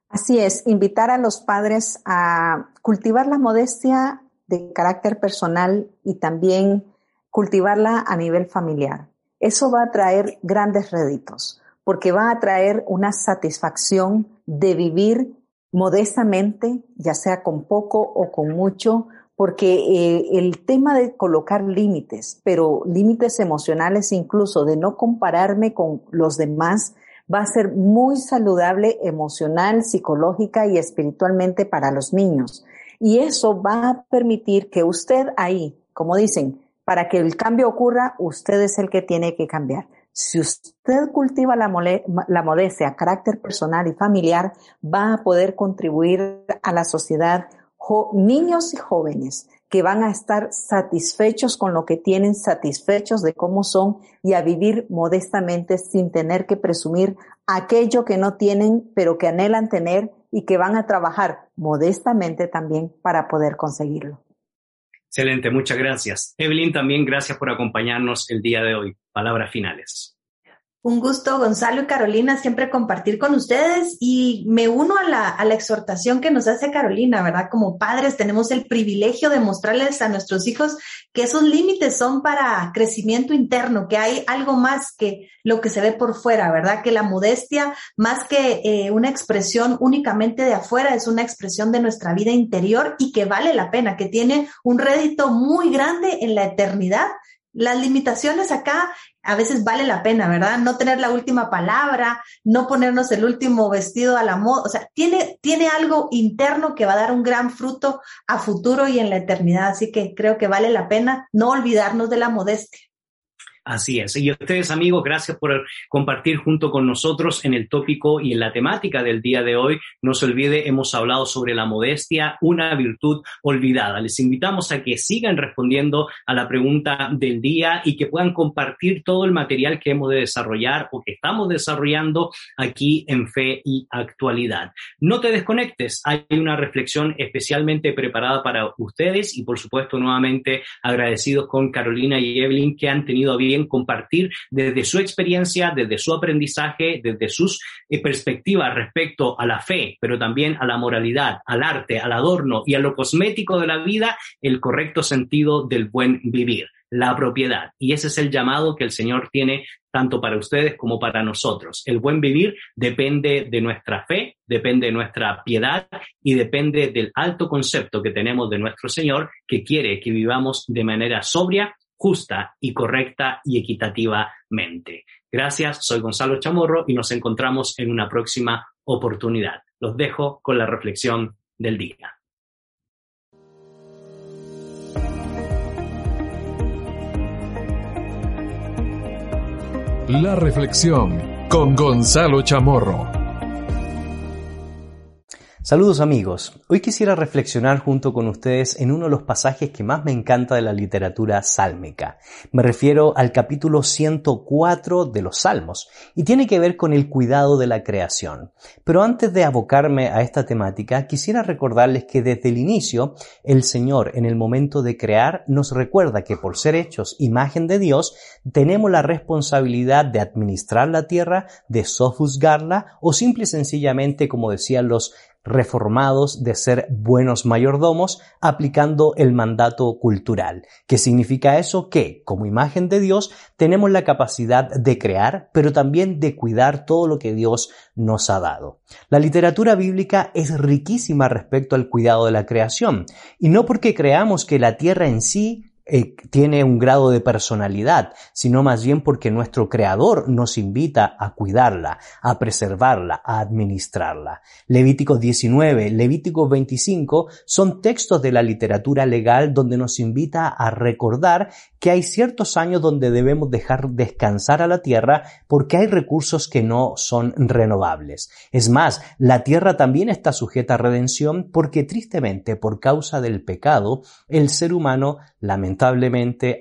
Así es, invitar a los padres a cultivar la modestia de carácter personal y también cultivarla a nivel familiar. Eso va a traer grandes réditos, porque va a traer una satisfacción de vivir modestamente, ya sea con poco o con mucho, porque eh, el tema de colocar límites, pero límites emocionales incluso, de no compararme con los demás, va a ser muy saludable emocional, psicológica y espiritualmente para los niños. Y eso va a permitir que usted ahí, como dicen, para que el cambio ocurra, usted es el que tiene que cambiar. Si usted cultiva la, modestia, carácter personal y familiar, va a poder contribuir a la sociedad niños y jóvenes que van a estar satisfechos con lo que tienen, satisfechos de cómo son y a vivir modestamente sin tener que presumir aquello que no tienen, pero que anhelan tener y que van a trabajar modestamente también para poder conseguirlo. Excelente, muchas gracias. Evelyn, también gracias por acompañarnos el día de hoy. Palabras finales. Un gusto, Gonzalo y Carolina, siempre compartir con ustedes y me uno a la, a la, exhortación que nos hace Carolina, ¿verdad? Como padres tenemos el privilegio de mostrarles a nuestros hijos que esos límites son para crecimiento interno, que hay algo más que lo que se ve por fuera, ¿verdad? Que la modestia, más que eh, una expresión únicamente de afuera, es una expresión de nuestra vida interior y que vale la pena, que tiene un rédito muy grande en la eternidad las limitaciones acá a veces vale la pena, ¿verdad? No tener la última palabra, no ponernos el último vestido a la moda, o sea, tiene, tiene algo interno que va a dar un gran fruto a futuro y en la eternidad, así que creo que vale la pena no olvidarnos de la modestia. Así es. Y ustedes, amigos, gracias por compartir junto con nosotros en el tópico y en la temática del día de hoy. No se olvide, hemos hablado sobre la modestia, una virtud olvidada. Les invitamos a que sigan respondiendo a la pregunta del día y que puedan compartir todo el material que hemos de desarrollar o que estamos desarrollando aquí en Fe y Actualidad. No te desconectes. Hay una reflexión especialmente preparada para ustedes y, por supuesto, nuevamente agradecidos con Carolina y Evelyn que han tenido bien compartir desde su experiencia, desde su aprendizaje, desde sus eh, perspectivas respecto a la fe, pero también a la moralidad, al arte, al adorno y a lo cosmético de la vida, el correcto sentido del buen vivir la propiedad. Y ese es el llamado que el Señor tiene tanto para ustedes como para nosotros. El buen vivir depende de nuestra fe, depende de nuestra piedad y depende del alto concepto que tenemos de nuestro Señor que quiere que vivamos de manera sobria, justa y correcta y equitativamente. Gracias, soy Gonzalo Chamorro y nos encontramos en una próxima oportunidad. Los dejo con la reflexión del día. La reflexión con Gonzalo Chamorro. Saludos amigos, hoy quisiera reflexionar junto con ustedes en uno de los pasajes que más me encanta de la literatura sálmica. Me refiero al capítulo 104 de los Salmos y tiene que ver con el cuidado de la creación. Pero antes de abocarme a esta temática, quisiera recordarles que desde el inicio el Señor en el momento de crear nos recuerda que por ser hechos imagen de Dios tenemos la responsabilidad de administrar la tierra, de sojuzgarla o simple y sencillamente, como decían los reformados de ser buenos mayordomos aplicando el mandato cultural. ¿Qué significa eso? Que, como imagen de Dios, tenemos la capacidad de crear, pero también de cuidar todo lo que Dios nos ha dado. La literatura bíblica es riquísima respecto al cuidado de la creación, y no porque creamos que la tierra en sí eh, tiene un grado de personalidad, sino más bien porque nuestro creador nos invita a cuidarla, a preservarla, a administrarla. Levítico 19, Levítico 25 son textos de la literatura legal donde nos invita a recordar que hay ciertos años donde debemos dejar descansar a la tierra porque hay recursos que no son renovables. Es más, la tierra también está sujeta a redención porque tristemente por causa del pecado, el ser humano lamentablemente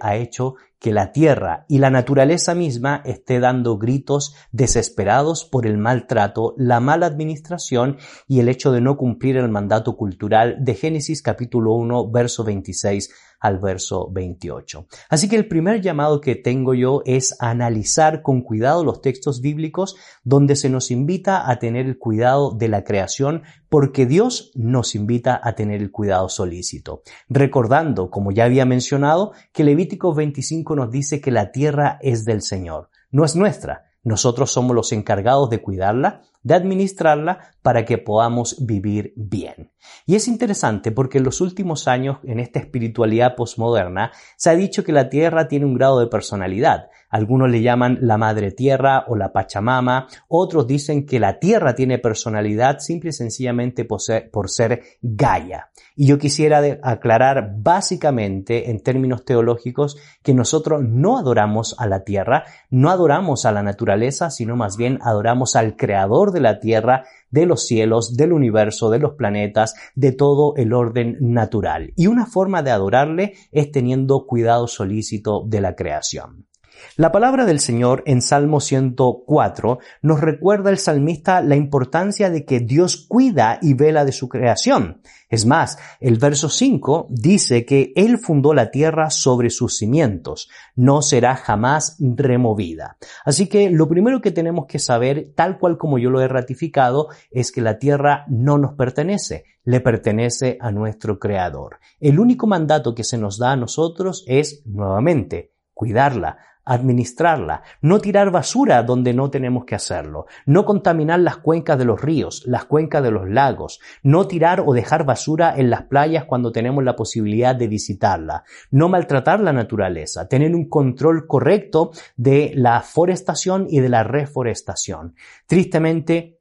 ha hecho que la tierra y la naturaleza misma esté dando gritos desesperados por el maltrato, la mala administración y el hecho de no cumplir el mandato cultural de Génesis capítulo 1 verso 26 al verso 28. Así que el primer llamado que tengo yo es analizar con cuidado los textos bíblicos donde se nos invita a tener el cuidado de la creación porque Dios nos invita a tener el cuidado solícito. Recordando, como ya había mencionado, que Levítico 25 nos dice que la tierra es del Señor, no es nuestra. Nosotros somos los encargados de cuidarla, de administrarla para que podamos vivir bien. Y es interesante porque en los últimos años, en esta espiritualidad posmoderna, se ha dicho que la Tierra tiene un grado de personalidad. Algunos le llaman la Madre Tierra o la Pachamama, otros dicen que la Tierra tiene personalidad simple y sencillamente por ser, Gaia. Y yo quisiera aclarar básicamente en términos teológicos que nosotros no adoramos a la Tierra, no adoramos a la naturaleza, sino más bien adoramos al Creador de la Tierra, de los cielos, del universo, de los planetas, de todo el orden natural. Y una forma de adorarle es teniendo cuidado solícito de la creación. La palabra del Señor en Salmo 104 nos recuerda el salmista la importancia de que Dios cuida y vela de su creación. Es más, el verso 5 dice que Él fundó la tierra sobre sus cimientos, no será jamás removida. Así que lo primero que tenemos que saber, tal cual como yo lo he ratificado, es que la tierra no nos pertenece, le pertenece a nuestro Creador. El único mandato que se nos da a nosotros es, nuevamente, cuidarla, administrarla, no tirar basura donde no tenemos que hacerlo, no contaminar las cuencas de los ríos, las cuencas de los lagos, no tirar o dejar basura en las playas cuando tenemos la posibilidad de visitarla, no maltratar la naturaleza, tener un control correcto de la forestación y de la reforestación. Tristemente,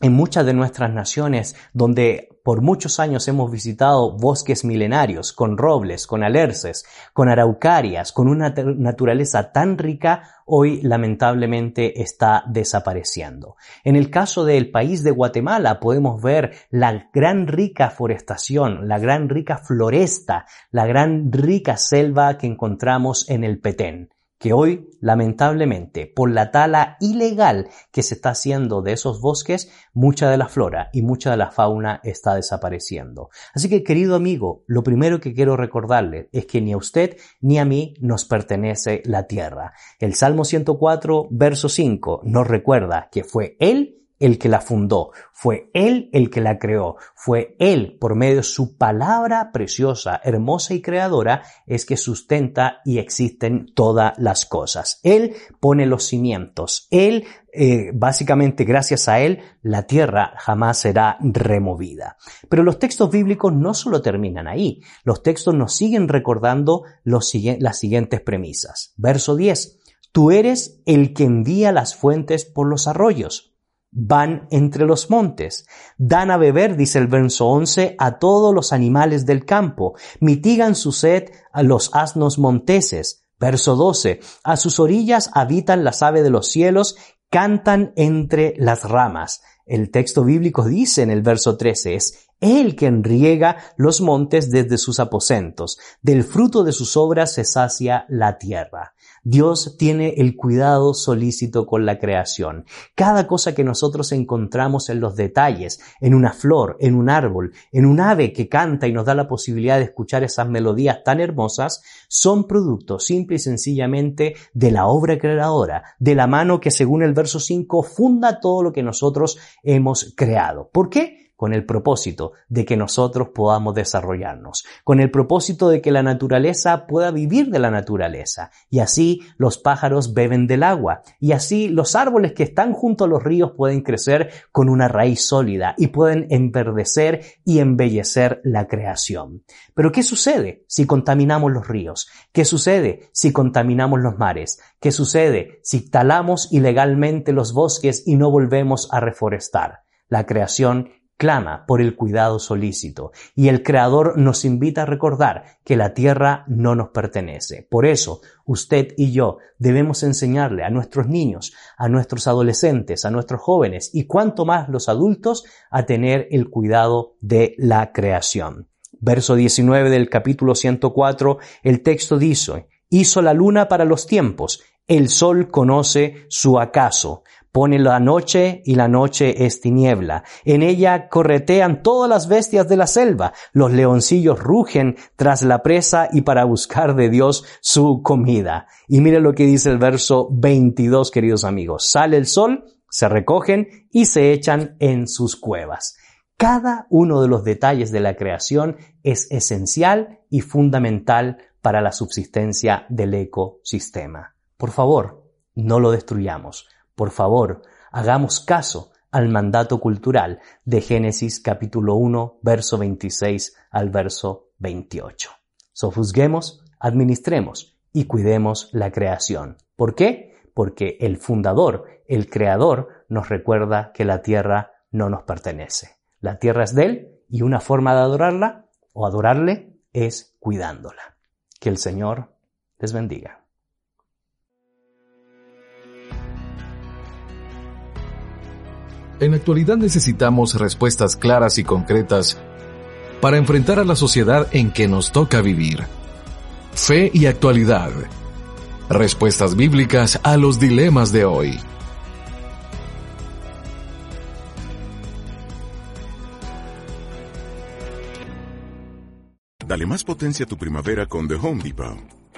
en muchas de nuestras naciones donde por muchos años hemos visitado bosques milenarios con robles, con alerces, con araucarias, con una naturaleza tan rica, hoy lamentablemente está desapareciendo. En el caso del país de Guatemala podemos ver la gran rica forestación, la gran rica floresta, la gran rica selva que encontramos en el Petén que hoy, lamentablemente, por la tala ilegal que se está haciendo de esos bosques, mucha de la flora y mucha de la fauna está desapareciendo. Así que, querido amigo, lo primero que quiero recordarle es que ni a usted ni a mí nos pertenece la tierra. El Salmo 104, verso 5, nos recuerda que fue Él el que la fundó, fue Él el que la creó, fue Él, por medio de su palabra preciosa, hermosa y creadora, es que sustenta y existen todas las cosas. Él pone los cimientos, Él, eh, básicamente gracias a Él, la tierra jamás será removida. Pero los textos bíblicos no solo terminan ahí, los textos nos siguen recordando las siguientes premisas. Verso 10. Tú eres el que envía las fuentes por los arroyos van entre los montes. Dan a beber, dice el verso 11, a todos los animales del campo. Mitigan su sed a los asnos monteses. Verso 12. A sus orillas habitan las aves de los cielos, cantan entre las ramas. El texto bíblico dice en el verso 13, es Él quien riega los montes desde sus aposentos. Del fruto de sus obras se sacia la tierra. Dios tiene el cuidado solícito con la creación. Cada cosa que nosotros encontramos en los detalles, en una flor, en un árbol, en un ave que canta y nos da la posibilidad de escuchar esas melodías tan hermosas, son productos simple y sencillamente de la obra creadora, de la mano que según el verso 5 funda todo lo que nosotros hemos creado. ¿Por qué? Con el propósito de que nosotros podamos desarrollarnos, con el propósito de que la naturaleza pueda vivir de la naturaleza, y así los pájaros beben del agua, y así los árboles que están junto a los ríos pueden crecer con una raíz sólida y pueden enverdecer y embellecer la creación. Pero ¿qué sucede si contaminamos los ríos? ¿Qué sucede si contaminamos los mares? ¿Qué sucede si talamos ilegalmente los bosques y no volvemos a reforestar? La creación clama por el cuidado solícito y el Creador nos invita a recordar que la tierra no nos pertenece. Por eso, usted y yo debemos enseñarle a nuestros niños, a nuestros adolescentes, a nuestros jóvenes y cuanto más los adultos a tener el cuidado de la creación. Verso 19 del capítulo 104, el texto dice, hizo la luna para los tiempos, el sol conoce su acaso, Pone la noche y la noche es tiniebla. En ella corretean todas las bestias de la selva. Los leoncillos rugen tras la presa y para buscar de Dios su comida. Y mire lo que dice el verso 22, queridos amigos. Sale el sol, se recogen y se echan en sus cuevas. Cada uno de los detalles de la creación es esencial y fundamental para la subsistencia del ecosistema. Por favor, no lo destruyamos. Por favor, hagamos caso al mandato cultural de Génesis capítulo 1, verso 26 al verso 28. Sofusguemos, administremos y cuidemos la creación. ¿Por qué? Porque el fundador, el creador, nos recuerda que la tierra no nos pertenece. La tierra es de Él y una forma de adorarla o adorarle es cuidándola. Que el Señor les bendiga. En la actualidad necesitamos respuestas claras y concretas para enfrentar a la sociedad en que nos toca vivir. Fe y actualidad. Respuestas bíblicas a los dilemas de hoy. Dale más potencia a tu primavera con The Home Depot.